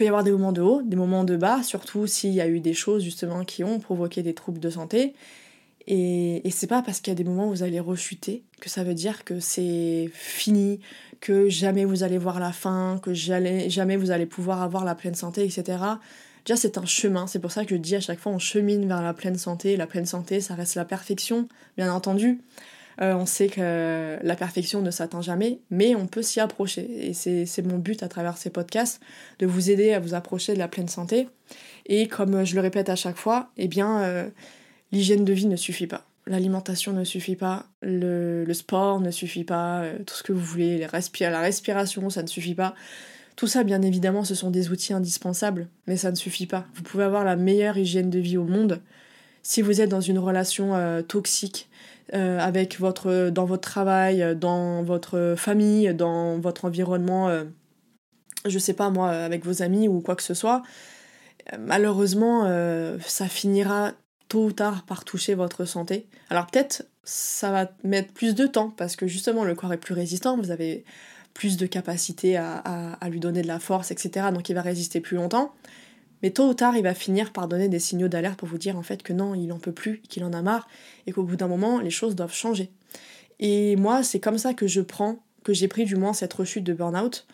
peut y avoir des moments de haut, des moments de bas, surtout s'il y a eu des choses justement qui ont provoqué des troubles de santé. Et, c'est pas parce qu'il y a des moments où vous allez rechuter que ça veut dire que c'est fini, que jamais vous allez voir la fin, que jamais vous allez pouvoir avoir la pleine santé, etc. Déjà, c'est un chemin. C'est pour ça que je dis à chaque fois, on chemine vers la pleine santé. La pleine santé, ça reste la perfection, bien entendu. Euh, on sait que la perfection ne s'atteint jamais, mais on peut s'y approcher. Et c'est mon but à travers ces podcasts, de vous aider à vous approcher de la pleine santé. Et comme je le répète à chaque fois, eh bien, euh, l'hygiène de vie ne suffit pas. L'alimentation ne suffit pas, le, sport ne suffit pas, euh, tout ce que vous voulez, la respiration, ça ne suffit pas. Tout ça, bien évidemment, ce sont des outils indispensables, mais ça ne suffit pas. Vous pouvez avoir la meilleure hygiène de vie au monde. Si vous êtes dans une relation toxique, euh, avec votre, dans votre travail, dans votre famille, dans votre environnement, euh, je sais pas moi, avec vos amis ou quoi que ce soit, malheureusement, euh, ça finira tôt ou tard par toucher votre santé. Alors peut-être ça va mettre plus de temps parce que justement le corps est plus résistant, vous avez plus de capacité à, à lui donner de la force, etc. Donc il va résister plus longtemps. Mais tôt ou tard, il va finir par donner des signaux d'alerte pour vous dire en fait que non, il en peut plus, qu'il en a marre, et qu'au bout d'un moment, les choses doivent changer. Et moi, c'est comme ça que je prends, que j'ai pris du moins cette rechute de burn-out.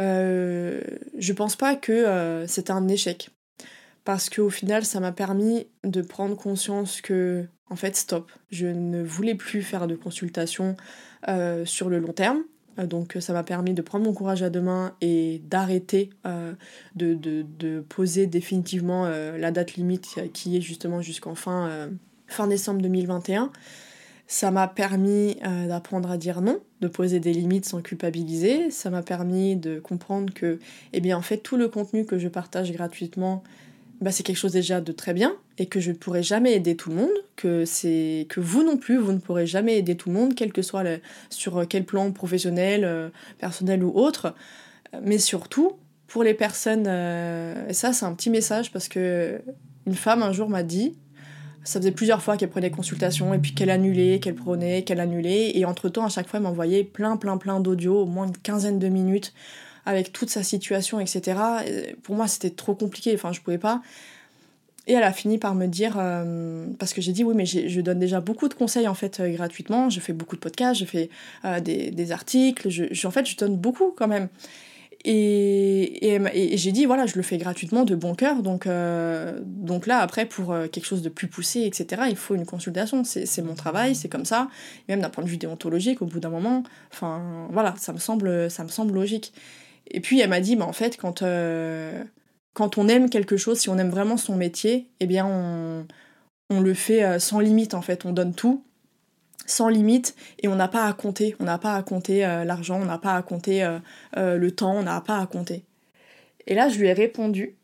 Euh, je pense pas que euh, c'était un échec. Parce qu'au final, ça m'a permis de prendre conscience que, en fait, stop, je ne voulais plus faire de consultation euh, sur le long terme. Euh, donc ça m'a permis de prendre mon courage à deux mains et d'arrêter euh, de, poser définitivement euh, la date limite qui est justement jusqu'en fin, fin décembre 2021. Ça m'a permis d'apprendre à dire non, de poser des limites sans culpabiliser. Ça m'a permis de comprendre que, eh bien, en fait, tout le contenu que je partage gratuitement, bah, c'est quelque chose déjà de très bien et que je ne pourrai jamais aider tout le monde, que c'est que vous non plus, vous ne pourrez jamais aider tout le monde, quel que soit le, sur quel plan professionnel, euh, personnel ou autre. Mais surtout, pour les personnes, euh, et ça c'est un petit message parce que Une femme un jour m'a dit, ça faisait plusieurs fois qu'elle prenait consultation et puis qu'elle annulait, qu'elle prenait, qu'elle annulait. Et entre-temps, à chaque fois, elle m'envoyait plein, plein, plein d'audio, au moins une quinzaine de minutes, avec toute sa situation, etc. pour moi, c'était trop compliqué, enfin, je pouvais pas. Et elle a fini par me dire, euh, parce que j'ai dit oui, mais je donne déjà beaucoup de conseils en fait euh, gratuitement, je fais beaucoup de podcasts, je fais euh, des, articles, en fait je donne beaucoup quand même. Et, j'ai dit, voilà, je le fais gratuitement de bon cœur. Donc, euh, donc là, après, pour euh, quelque chose de plus poussé, etc., il faut une consultation. C'est mon travail, c'est comme ça. même d'un point de vue déontologique, au bout d'un moment, enfin, voilà, ça me semble, ça me semble logique. Et puis, elle m'a dit, bah, en fait, quand, euh, quand on aime quelque chose, si on aime vraiment son métier, eh bien, on, on le fait sans limite, en fait. On donne tout sans limite et on n'a pas à compter, on n'a pas à compter euh, l'argent, on n'a pas à compter euh, euh, le temps, on n'a pas à compter. Et là, je lui ai répondu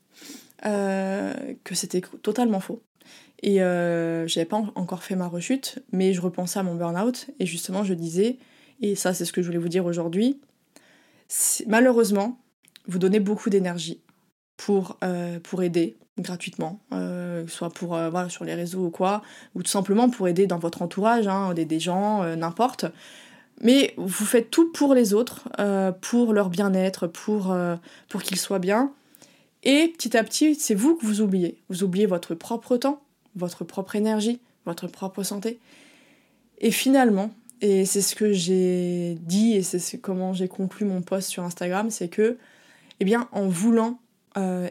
que c'était totalement faux. Et j'avais pas encore fait ma rechute, mais je repensais à mon burn-out et justement je disais, et ça c'est ce que je voulais vous dire aujourd'hui, malheureusement, vous donnez beaucoup d'énergie pour, pour aider, gratuitement, euh, soit pour euh, voilà, sur les réseaux ou quoi, ou tout simplement pour aider dans votre entourage, hein, des, gens, euh, n'importe. Mais vous faites tout pour les autres, pour leur bien-être, pour, pour qu'ils soient bien. Et petit à petit, c'est vous que vous oubliez. Vous oubliez votre propre temps, votre propre énergie, votre propre santé. Et finalement, et c'est ce que j'ai dit et c'est comment j'ai conclu mon post sur Instagram, c'est que, eh bien, en voulant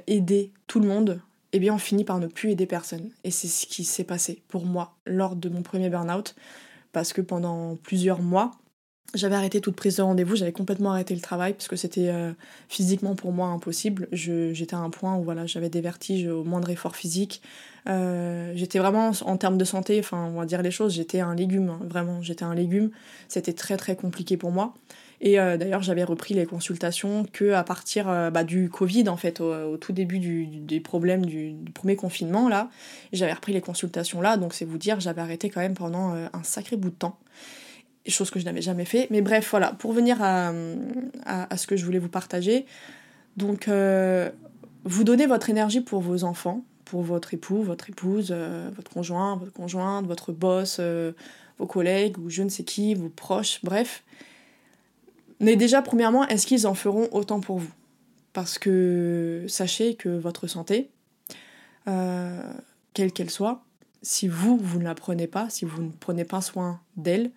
aider tout le monde, eh bien on finit par ne plus aider personne. Et c'est ce qui s'est passé pour moi lors de mon premier burn-out, parce que pendant plusieurs mois, j'avais arrêté toute prise de rendez-vous, j'avais complètement arrêté le travail parce que c'était euh, physiquement pour moi impossible. J'étais à un point où voilà, j'avais des vertiges au moindre effort physique. Euh, j'étais vraiment en termes de santé, enfin on va dire les choses, j'étais un légume, hein, vraiment, j'étais un légume. C'était très très compliqué pour moi. Et euh, d'ailleurs, j'avais repris les consultations que à partir euh, bah, du Covid, en fait, au, tout début des problèmes du, premier confinement, là. J'avais repris les consultations là, donc c'est vous dire, j'avais arrêté quand même pendant un sacré bout de temps. Chose que je n'avais jamais fait. Mais bref, voilà, pour venir à, à, ce que je voulais vous partager. Donc, vous donnez votre énergie pour vos enfants, pour votre époux, votre épouse, votre conjoint, votre conjointe, votre boss, vos collègues ou je ne sais qui, vos proches, bref. Mais déjà, premièrement, est-ce qu'ils en feront autant pour vous? Parce que sachez que votre santé, euh, quelle qu'elle soit, si vous, vous ne la prenez pas, si vous ne prenez pas soin d'elle,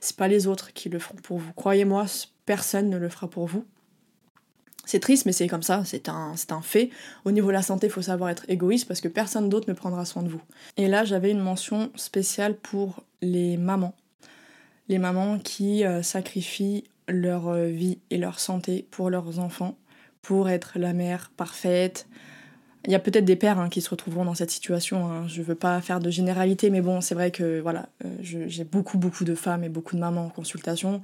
c'est pas les autres qui le feront pour vous. Croyez-moi, personne ne le fera pour vous. C'est triste, mais c'est comme ça, c'est un, fait. Au niveau de la santé, il faut savoir être égoïste parce que personne d'autre ne prendra soin de vous. Et là, j'avais une mention spéciale pour les mamans. Les mamans qui euh, sacrifient leur euh, vie et leur santé pour leurs enfants, pour être la mère parfaite. Il y a peut-être des pères hein, qui se retrouveront dans cette situation. Hein. Je ne veux pas faire de généralité, mais bon, c'est vrai que voilà, euh, j'ai beaucoup beaucoup de femmes et beaucoup de mamans en consultation,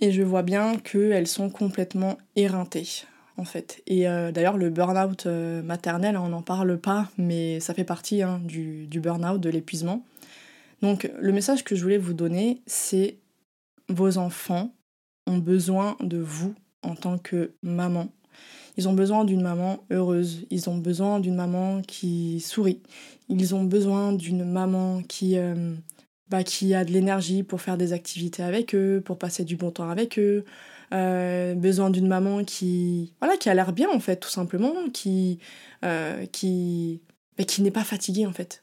et je vois bien qu'elles sont complètement éreintées en fait. Et euh, d'ailleurs, le burn-out maternel, on n'en parle pas, mais ça fait partie hein, du, du burn-out, de l'épuisement. Donc, le message que je voulais vous donner, c'est vos enfants ont besoin de vous en tant que maman. Ils ont besoin d'une maman heureuse, ils ont besoin d'une maman qui sourit, ils ont besoin d'une maman qui, euh, bah, qui a de l'énergie pour faire des activités avec eux, pour passer du bon temps avec eux, euh, besoin d'une maman qui, voilà, qui a l'air bien en fait, tout simplement, qui, euh, qui, qui n'est pas fatiguée en fait.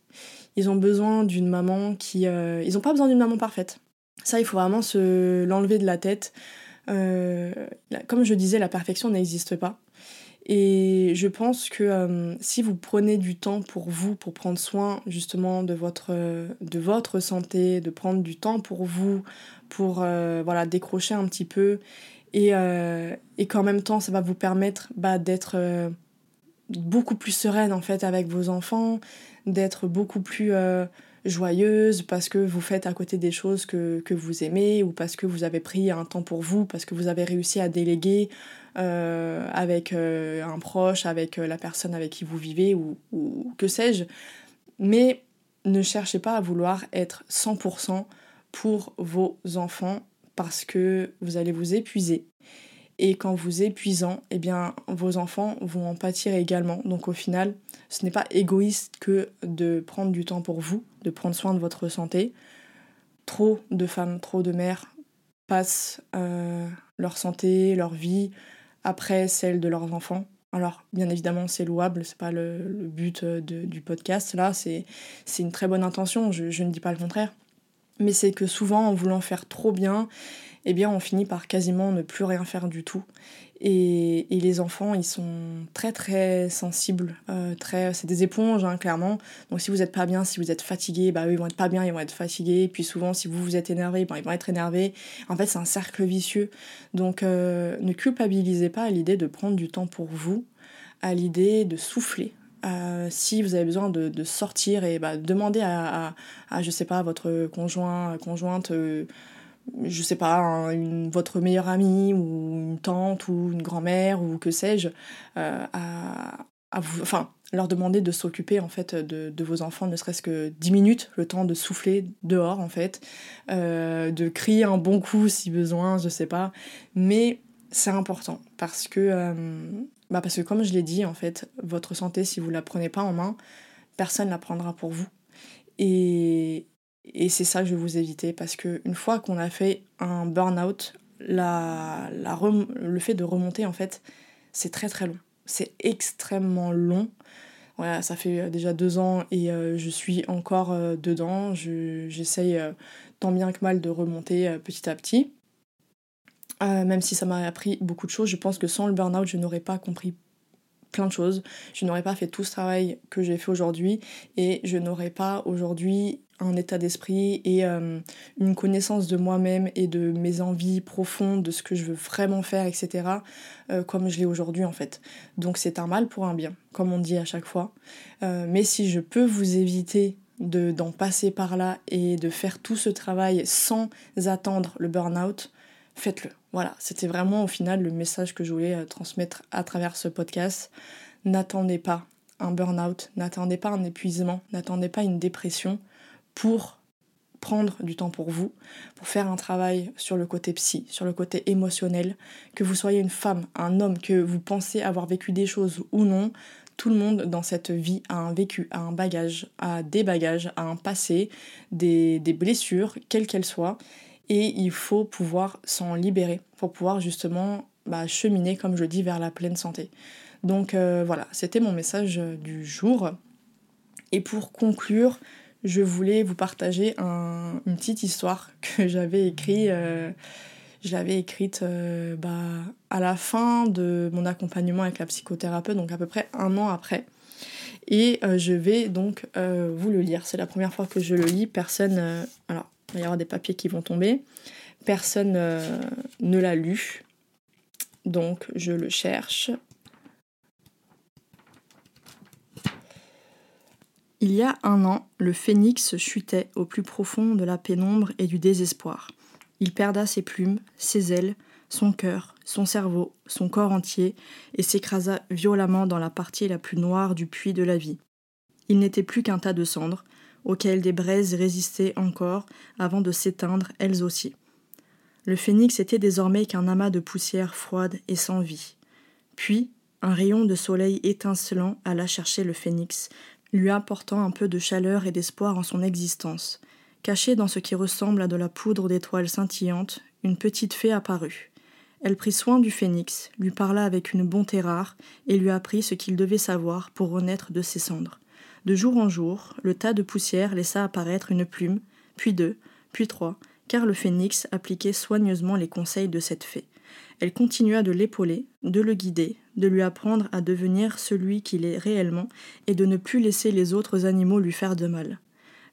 Ils ont besoin d'une maman qui... ils n'ont pas besoin d'une maman parfaite. Ça, il faut vraiment se l'enlever de la tête. Euh, comme je disais, la perfection n'existe pas. Et je pense que euh, si vous prenez du temps pour vous, pour prendre soin justement de votre, de votre santé, de prendre du temps pour vous, pour euh, voilà, décrocher un petit peu, et, et qu'en même temps ça va vous permettre bah, d'être beaucoup plus sereine en fait avec vos enfants, d'être beaucoup plus joyeuse parce que vous faites à côté des choses que, vous aimez ou parce que vous avez pris un temps pour vous, parce que vous avez réussi à déléguer euh, avec euh, un proche, avec euh, la personne avec qui vous vivez ou, ou que sais-je. Mais ne cherchez pas à vouloir être 100% pour vos enfants parce que vous allez vous épuiser Et quand vous épuisant, eh bien, vos enfants vont en pâtir également. Donc au final, ce n'est pas égoïste que de prendre du temps pour vous, de prendre soin de votre santé. Trop de femmes, trop de mères passent euh, leur santé, leur vie après celle de leurs enfants. Alors, bien évidemment, c'est louable, c'est pas le, but euh, du podcast. Là, c'est une très bonne intention, je, je ne dis pas le contraire. Mais c'est que souvent, en voulant faire trop bien, eh bien on finit par quasiment ne plus rien faire du tout. Et, les enfants, ils sont très très sensibles, euh, très, c'est des éponges hein, clairement. Donc si vous n'êtes pas bien, si vous êtes fatigué, bah eux ils vont être pas bien, ils vont être fatigués. Et puis souvent si vous vous êtes énervé, bah, ils vont être énervés. En fait c'est un cercle vicieux. Donc euh, ne culpabilisez pas à l'idée de prendre du temps pour vous, à l'idée de souffler. Euh, si vous avez besoin de, sortir et bah, demander à, à, je sais pas, votre conjoint, conjointe je sais pas, votre meilleure amie ou une tante ou une grand-mère ou que sais-je, euh, à, vous, enfin, leur demander de s'occuper en fait de, vos enfants, ne serait-ce que 10 minutes, le temps de souffler dehors en fait, euh, de crier un bon coup si besoin, je sais pas, mais c'est important parce que, euh, bah parce que comme je l'ai dit en fait, votre santé si vous la prenez pas en main, personne la prendra pour vous. Et, et c'est ça que je vais vous éviter parce qu'une fois qu'on a fait un burn-out, la, la le fait de remonter, en fait, c'est très très long. C'est extrêmement long. Voilà, ça fait euh, déjà deux ans et euh, je suis encore euh, dedans. J'essaye tant bien que mal de remonter petit à petit. Même si ça m'a appris beaucoup de choses, je pense que sans le burn-out, je n'aurais pas compris plein de choses. Je n'aurais pas fait tout ce travail que j'ai fait aujourd'hui et je n'aurais pas aujourd'hui un état d'esprit et euh, une connaissance de moi-même et de mes envies profondes, de ce que je veux vraiment faire, etc., euh, comme je l'ai aujourd'hui en fait. Donc c'est un mal pour un bien, comme on dit à chaque fois. Euh, mais si je peux vous éviter de, d'en passer par là et de faire tout ce travail sans attendre le burn-out, faites-le. Voilà, c'était vraiment au final le message que je voulais transmettre à travers ce podcast. N'attendez pas un burn-out, n'attendez pas un épuisement, n'attendez pas une dépression pour prendre du temps pour vous, pour faire un travail sur le côté psy, sur le côté émotionnel, que vous soyez une femme, un homme, que vous pensez avoir vécu des choses ou non, tout le monde dans cette vie a un vécu, a un bagage, a des bagages, a un passé, des, blessures, quelles qu'elles soient, et il faut pouvoir s'en libérer pour pouvoir justement bah, cheminer, comme je dis, vers la pleine santé. Donc euh, voilà, c'était mon message du jour. Et pour conclure, je voulais vous partager une petite histoire que j'avais écrite. Euh, je l'avais écrite euh, bah, à la fin de mon accompagnement avec la psychothérapeute, donc à peu près un an après. Et euh, je vais donc vous le lire. C'est la première fois que je le lis. Personne. alors, il y avoir des papiers qui vont tomber. Personne ne l'a lu. Donc, je le cherche. Il y a un an, le phénix chutait au plus profond de la pénombre et du désespoir. Il perda ses plumes, ses ailes, son cœur, son cerveau, son corps entier, et s'écrasa violemment dans la partie la plus noire du puits de la vie. Il n'était plus qu'un tas de cendres, auxquelles des braises résistaient encore avant de s'éteindre elles aussi. Le phénix était désormais qu'un amas de poussière froide et sans vie. Puis, un rayon de soleil étincelant alla chercher le phénix, lui apportant un peu de chaleur et d'espoir en son existence. Cachée dans ce qui ressemble à de la poudre d'étoiles scintillantes, une petite fée apparut. Elle prit soin du phénix, lui parla avec une bonté rare, et lui apprit ce qu'il devait savoir pour renaître de ses cendres. De jour en jour, le tas de poussière laissa apparaître une plume, puis deux, puis trois, car le phénix appliquait soigneusement les conseils de cette fée. Elle continua de l'épauler, de le guider, de lui apprendre à devenir celui qu'il est réellement et de ne plus laisser les autres animaux lui faire de mal.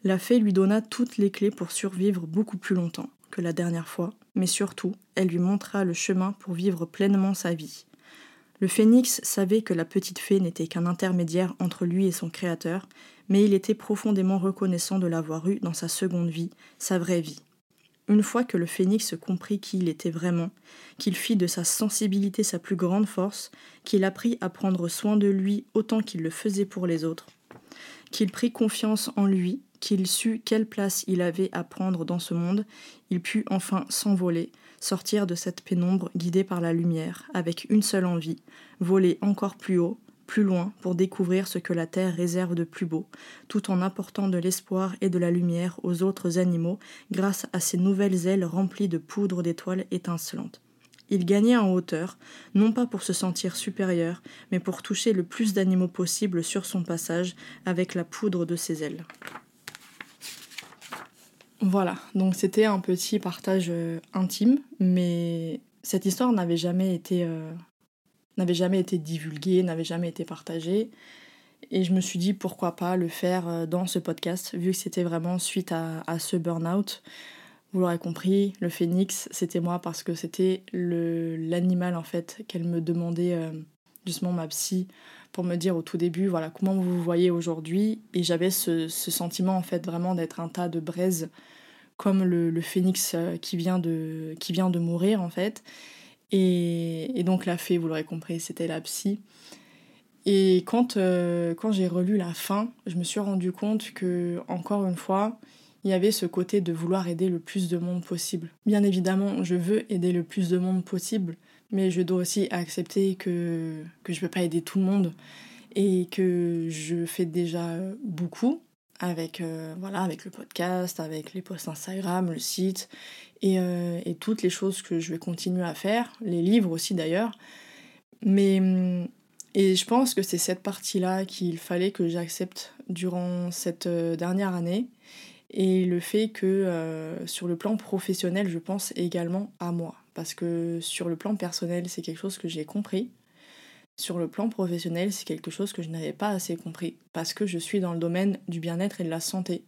La fée lui donna toutes les clés pour survivre beaucoup plus longtemps que la dernière fois, mais surtout, elle lui montra le chemin pour vivre pleinement sa vie. Le phénix savait que la petite fée n'était qu'un intermédiaire entre lui et son créateur, mais il était profondément reconnaissant de l'avoir eue dans sa seconde vie, sa vraie vie. Une fois que le phénix comprit qui il était vraiment, qu'il fit de sa sensibilité sa plus grande force, qu'il apprit à prendre soin de lui autant qu'il le faisait pour les autres, qu'il prit confiance en lui, qu'il sut quelle place il avait à prendre dans ce monde, il put enfin s'envoler, sortir de cette pénombre guidée par la lumière, avec une seule envie, voler encore plus haut, plus loin pour découvrir ce que la Terre réserve de plus beau, tout en apportant de l'espoir et de la lumière aux autres animaux grâce à ces nouvelles ailes remplies de poudre d'étoiles étincelantes. Il gagnait en hauteur, non pas pour se sentir supérieur, mais pour toucher le plus d'animaux possible sur son passage avec la poudre de ses ailes. Voilà, donc c'était un petit partage euh, intime, mais cette histoire n'avait jamais été euh, n'avait jamais été divulguée, n'avait jamais été partagée. Et je me suis dit pourquoi pas le faire euh, dans ce podcast, vu que c'était vraiment suite à, ce burn-out. Vous l'aurez compris, le phénix, c'était moi parce que c'était l'animal en fait qu'elle me demandait, justement ma psy, pour me dire au tout début, voilà, comment vous vous voyez aujourd'hui. Et j'avais ce, sentiment en fait vraiment d'être un tas de braises, comme le, phénix euh, qui vient, de, qui vient de mourir en fait. Et, donc la fée, vous l'aurez compris, c'était la psy. Et quand, euh, quand j'ai relu la fin, je me suis rendu compte que, encore une fois, il y avait ce côté de vouloir aider le plus de monde possible. Bien évidemment, je veux aider le plus de monde possible, mais je dois aussi accepter que, que je ne peux pas aider tout le monde et que je fais déjà beaucoup avec, euh, voilà, avec le podcast, avec les posts Instagram, le site, euh, et, toutes les choses que je vais continuer à faire, les livres aussi d'ailleurs. Mais hum, et je pense que c'est cette partie-là qu'il fallait que j'accepte durant cette euh, dernière année et le fait que sur le plan professionnel, je pense également à moi parce que sur le plan personnel, c'est quelque chose que j'ai compris. Sur le plan professionnel, c'est quelque chose que je n'avais pas assez compris parce que je suis dans le domaine du bien-être et de la santé.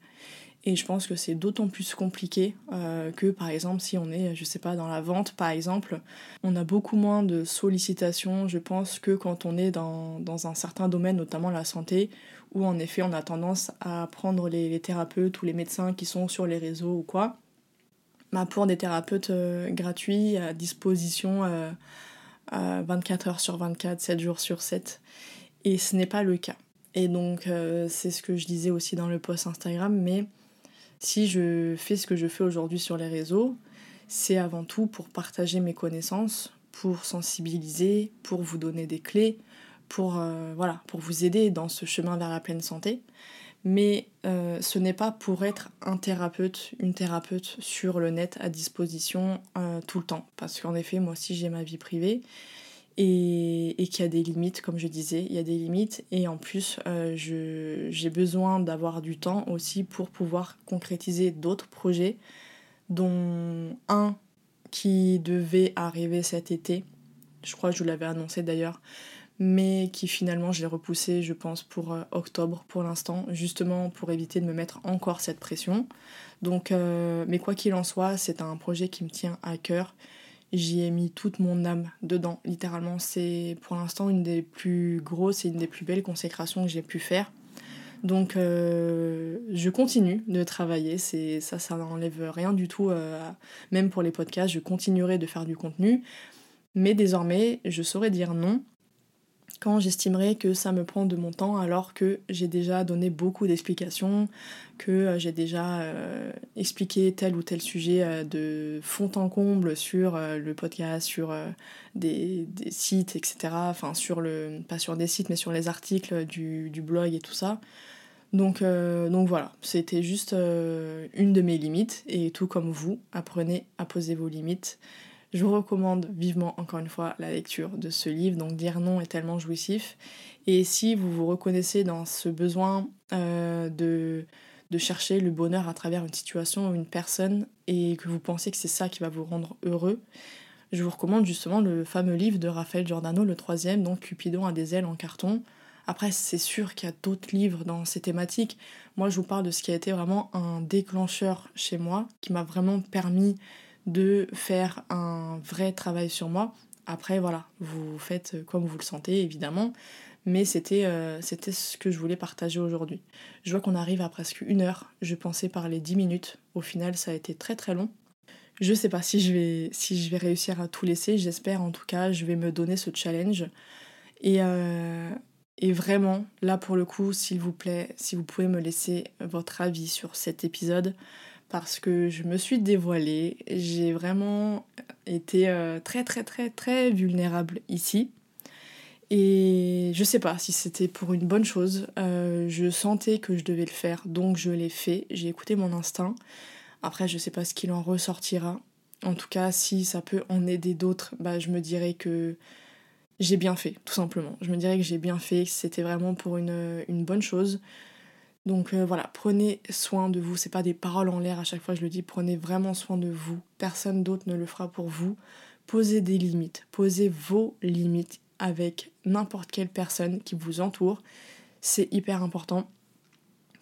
Et je pense que c'est d'autant plus compliqué euh, que par exemple si on est, je sais pas, dans la vente par exemple, on a beaucoup moins de sollicitations, je pense, que quand on est dans, un certain domaine, notamment la santé, où en effet on a tendance à prendre les, thérapeutes ou les médecins qui sont sur les réseaux ou quoi. Bah, pour des thérapeutes euh, gratuits à disposition 24 euh, heures sur 24, 7 jours sur 7. Et ce n'est pas le cas. Et donc c'est ce que je disais aussi dans le post Instagram, mais si je fais ce que je fais aujourd'hui sur les réseaux, c'est avant tout pour partager mes connaissances, pour sensibiliser, pour vous donner des clés, pour, euh, voilà, pour vous aider dans ce chemin vers la pleine santé. Mais euh, ce n'est pas pour être un thérapeute, une thérapeute sur le net à disposition euh, tout le temps. Parce qu'en effet, moi aussi j'ai ma vie privée et, et qu'il y a des limites, comme je disais, il y a des limites. Et en plus euh, j'ai besoin d'avoir du temps aussi pour pouvoir concrétiser d'autres projets, dont un qui devait arriver cet été, je crois que je vous l'avais annoncé d'ailleurs, mais qui finalement je l'ai repoussé je pense pour euh, octobre pour l'instant, justement pour éviter de me mettre encore cette pression. Donc, euh, mais quoi qu'il en soit, c'est un projet qui me tient à cœur. J'y ai mis toute mon âme dedans, littéralement. C'est pour l'instant une des plus grosses et une des plus belles consécrations que j'ai pu faire. Donc euh, je continue de travailler, c'est ça ça n'enlève rien du tout même pour les podcasts, je continuerai de faire du contenu mais désormais, je saurais dire non quand j'estimerai que ça me prend de mon temps alors que j'ai déjà donné beaucoup d'explications, que euh, j'ai déjà euh, expliqué tel ou tel sujet euh, de fond en comble sur le podcast, sur des, sites, etc. Enfin, sur le, pas sur des sites, mais sur les articles du, du blog et tout ça. Donc, donc voilà, c'était juste une de mes limites et tout comme vous, apprenez à poser vos limites. Je vous recommande vivement, encore une fois, la lecture de ce livre. Donc, Dire non est tellement jouissif. Et si vous vous reconnaissez dans ce besoin euh, de, de chercher le bonheur à travers une situation ou une personne et que vous pensez que c'est ça qui va vous rendre heureux, je vous recommande justement le fameux livre de Raphaël Giordano, le troisième, donc Cupidon a des ailes en carton. Après, c'est sûr qu'il y a d'autres livres dans ces thématiques. Moi, je vous parle de ce qui a été vraiment un déclencheur chez moi, qui m'a vraiment permis de faire un vrai travail sur moi. Après, voilà, vous faites comme vous le sentez, évidemment. Mais c'était euh, ce que je voulais partager aujourd'hui. Je vois qu'on arrive à presque une heure. Je pensais parler dix minutes. Au final, ça a été très très long. Je sais pas si je vais, si je vais réussir à tout laisser. J'espère en tout cas, je vais me donner ce challenge. Et, euh, et vraiment, là pour le coup, s'il vous plaît, si vous pouvez me laisser votre avis sur cet épisode, parce que je me suis dévoilée. J'ai vraiment été euh, très très très très vulnérable ici. Et je sais pas si c'était pour une bonne chose. Euh, je sentais que je devais le faire, donc je l'ai fait. J'ai écouté mon instinct. Après, je sais pas ce qu'il en ressortira. En tout cas, si ça peut en aider d'autres, bah, je me dirais que j'ai bien fait, tout simplement. Je me dirais que j'ai bien fait, que c'était vraiment pour une, bonne chose. Donc euh, voilà, prenez soin de vous. C'est pas des paroles en l'air à chaque fois, je le dis. Prenez vraiment soin de vous. Personne d'autre ne le fera pour vous. Posez des limites. Posez vos limites avec n'importe quelle personne qui vous entoure. C'est hyper important.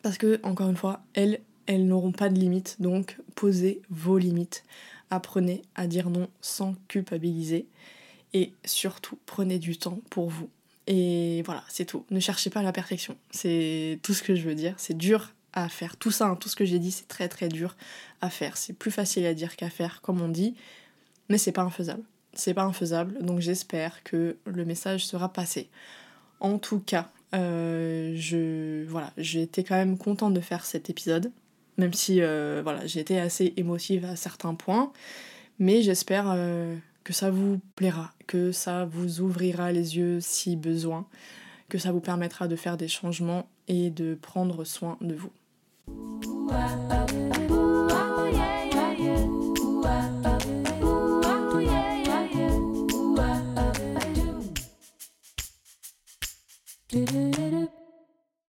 Parce que, encore une fois, elles, elles n'auront pas de limites. Donc, posez vos limites. Apprenez à dire non sans culpabiliser. Et surtout, prenez du temps pour vous. Et voilà, c'est tout. Ne cherchez pas la perfection. C'est tout ce que je veux dire. C'est dur à faire. Tout ça, hein, tout ce que j'ai dit, c'est très très dur à faire. C'est plus facile à dire qu'à faire, comme on dit, mais c'est pas infaisable. C'est pas infaisable, donc j'espère que le message sera passé. En tout cas, euh, je voilà, j'ai été quand même contente de faire cet épisode, même si euh, voilà, j'ai été assez émotive à certains points, mais j'espère euh, que ça vous plaira, que ça vous ouvrira les yeux si besoin, que ça vous permettra de faire des changements et de prendre soin de vous.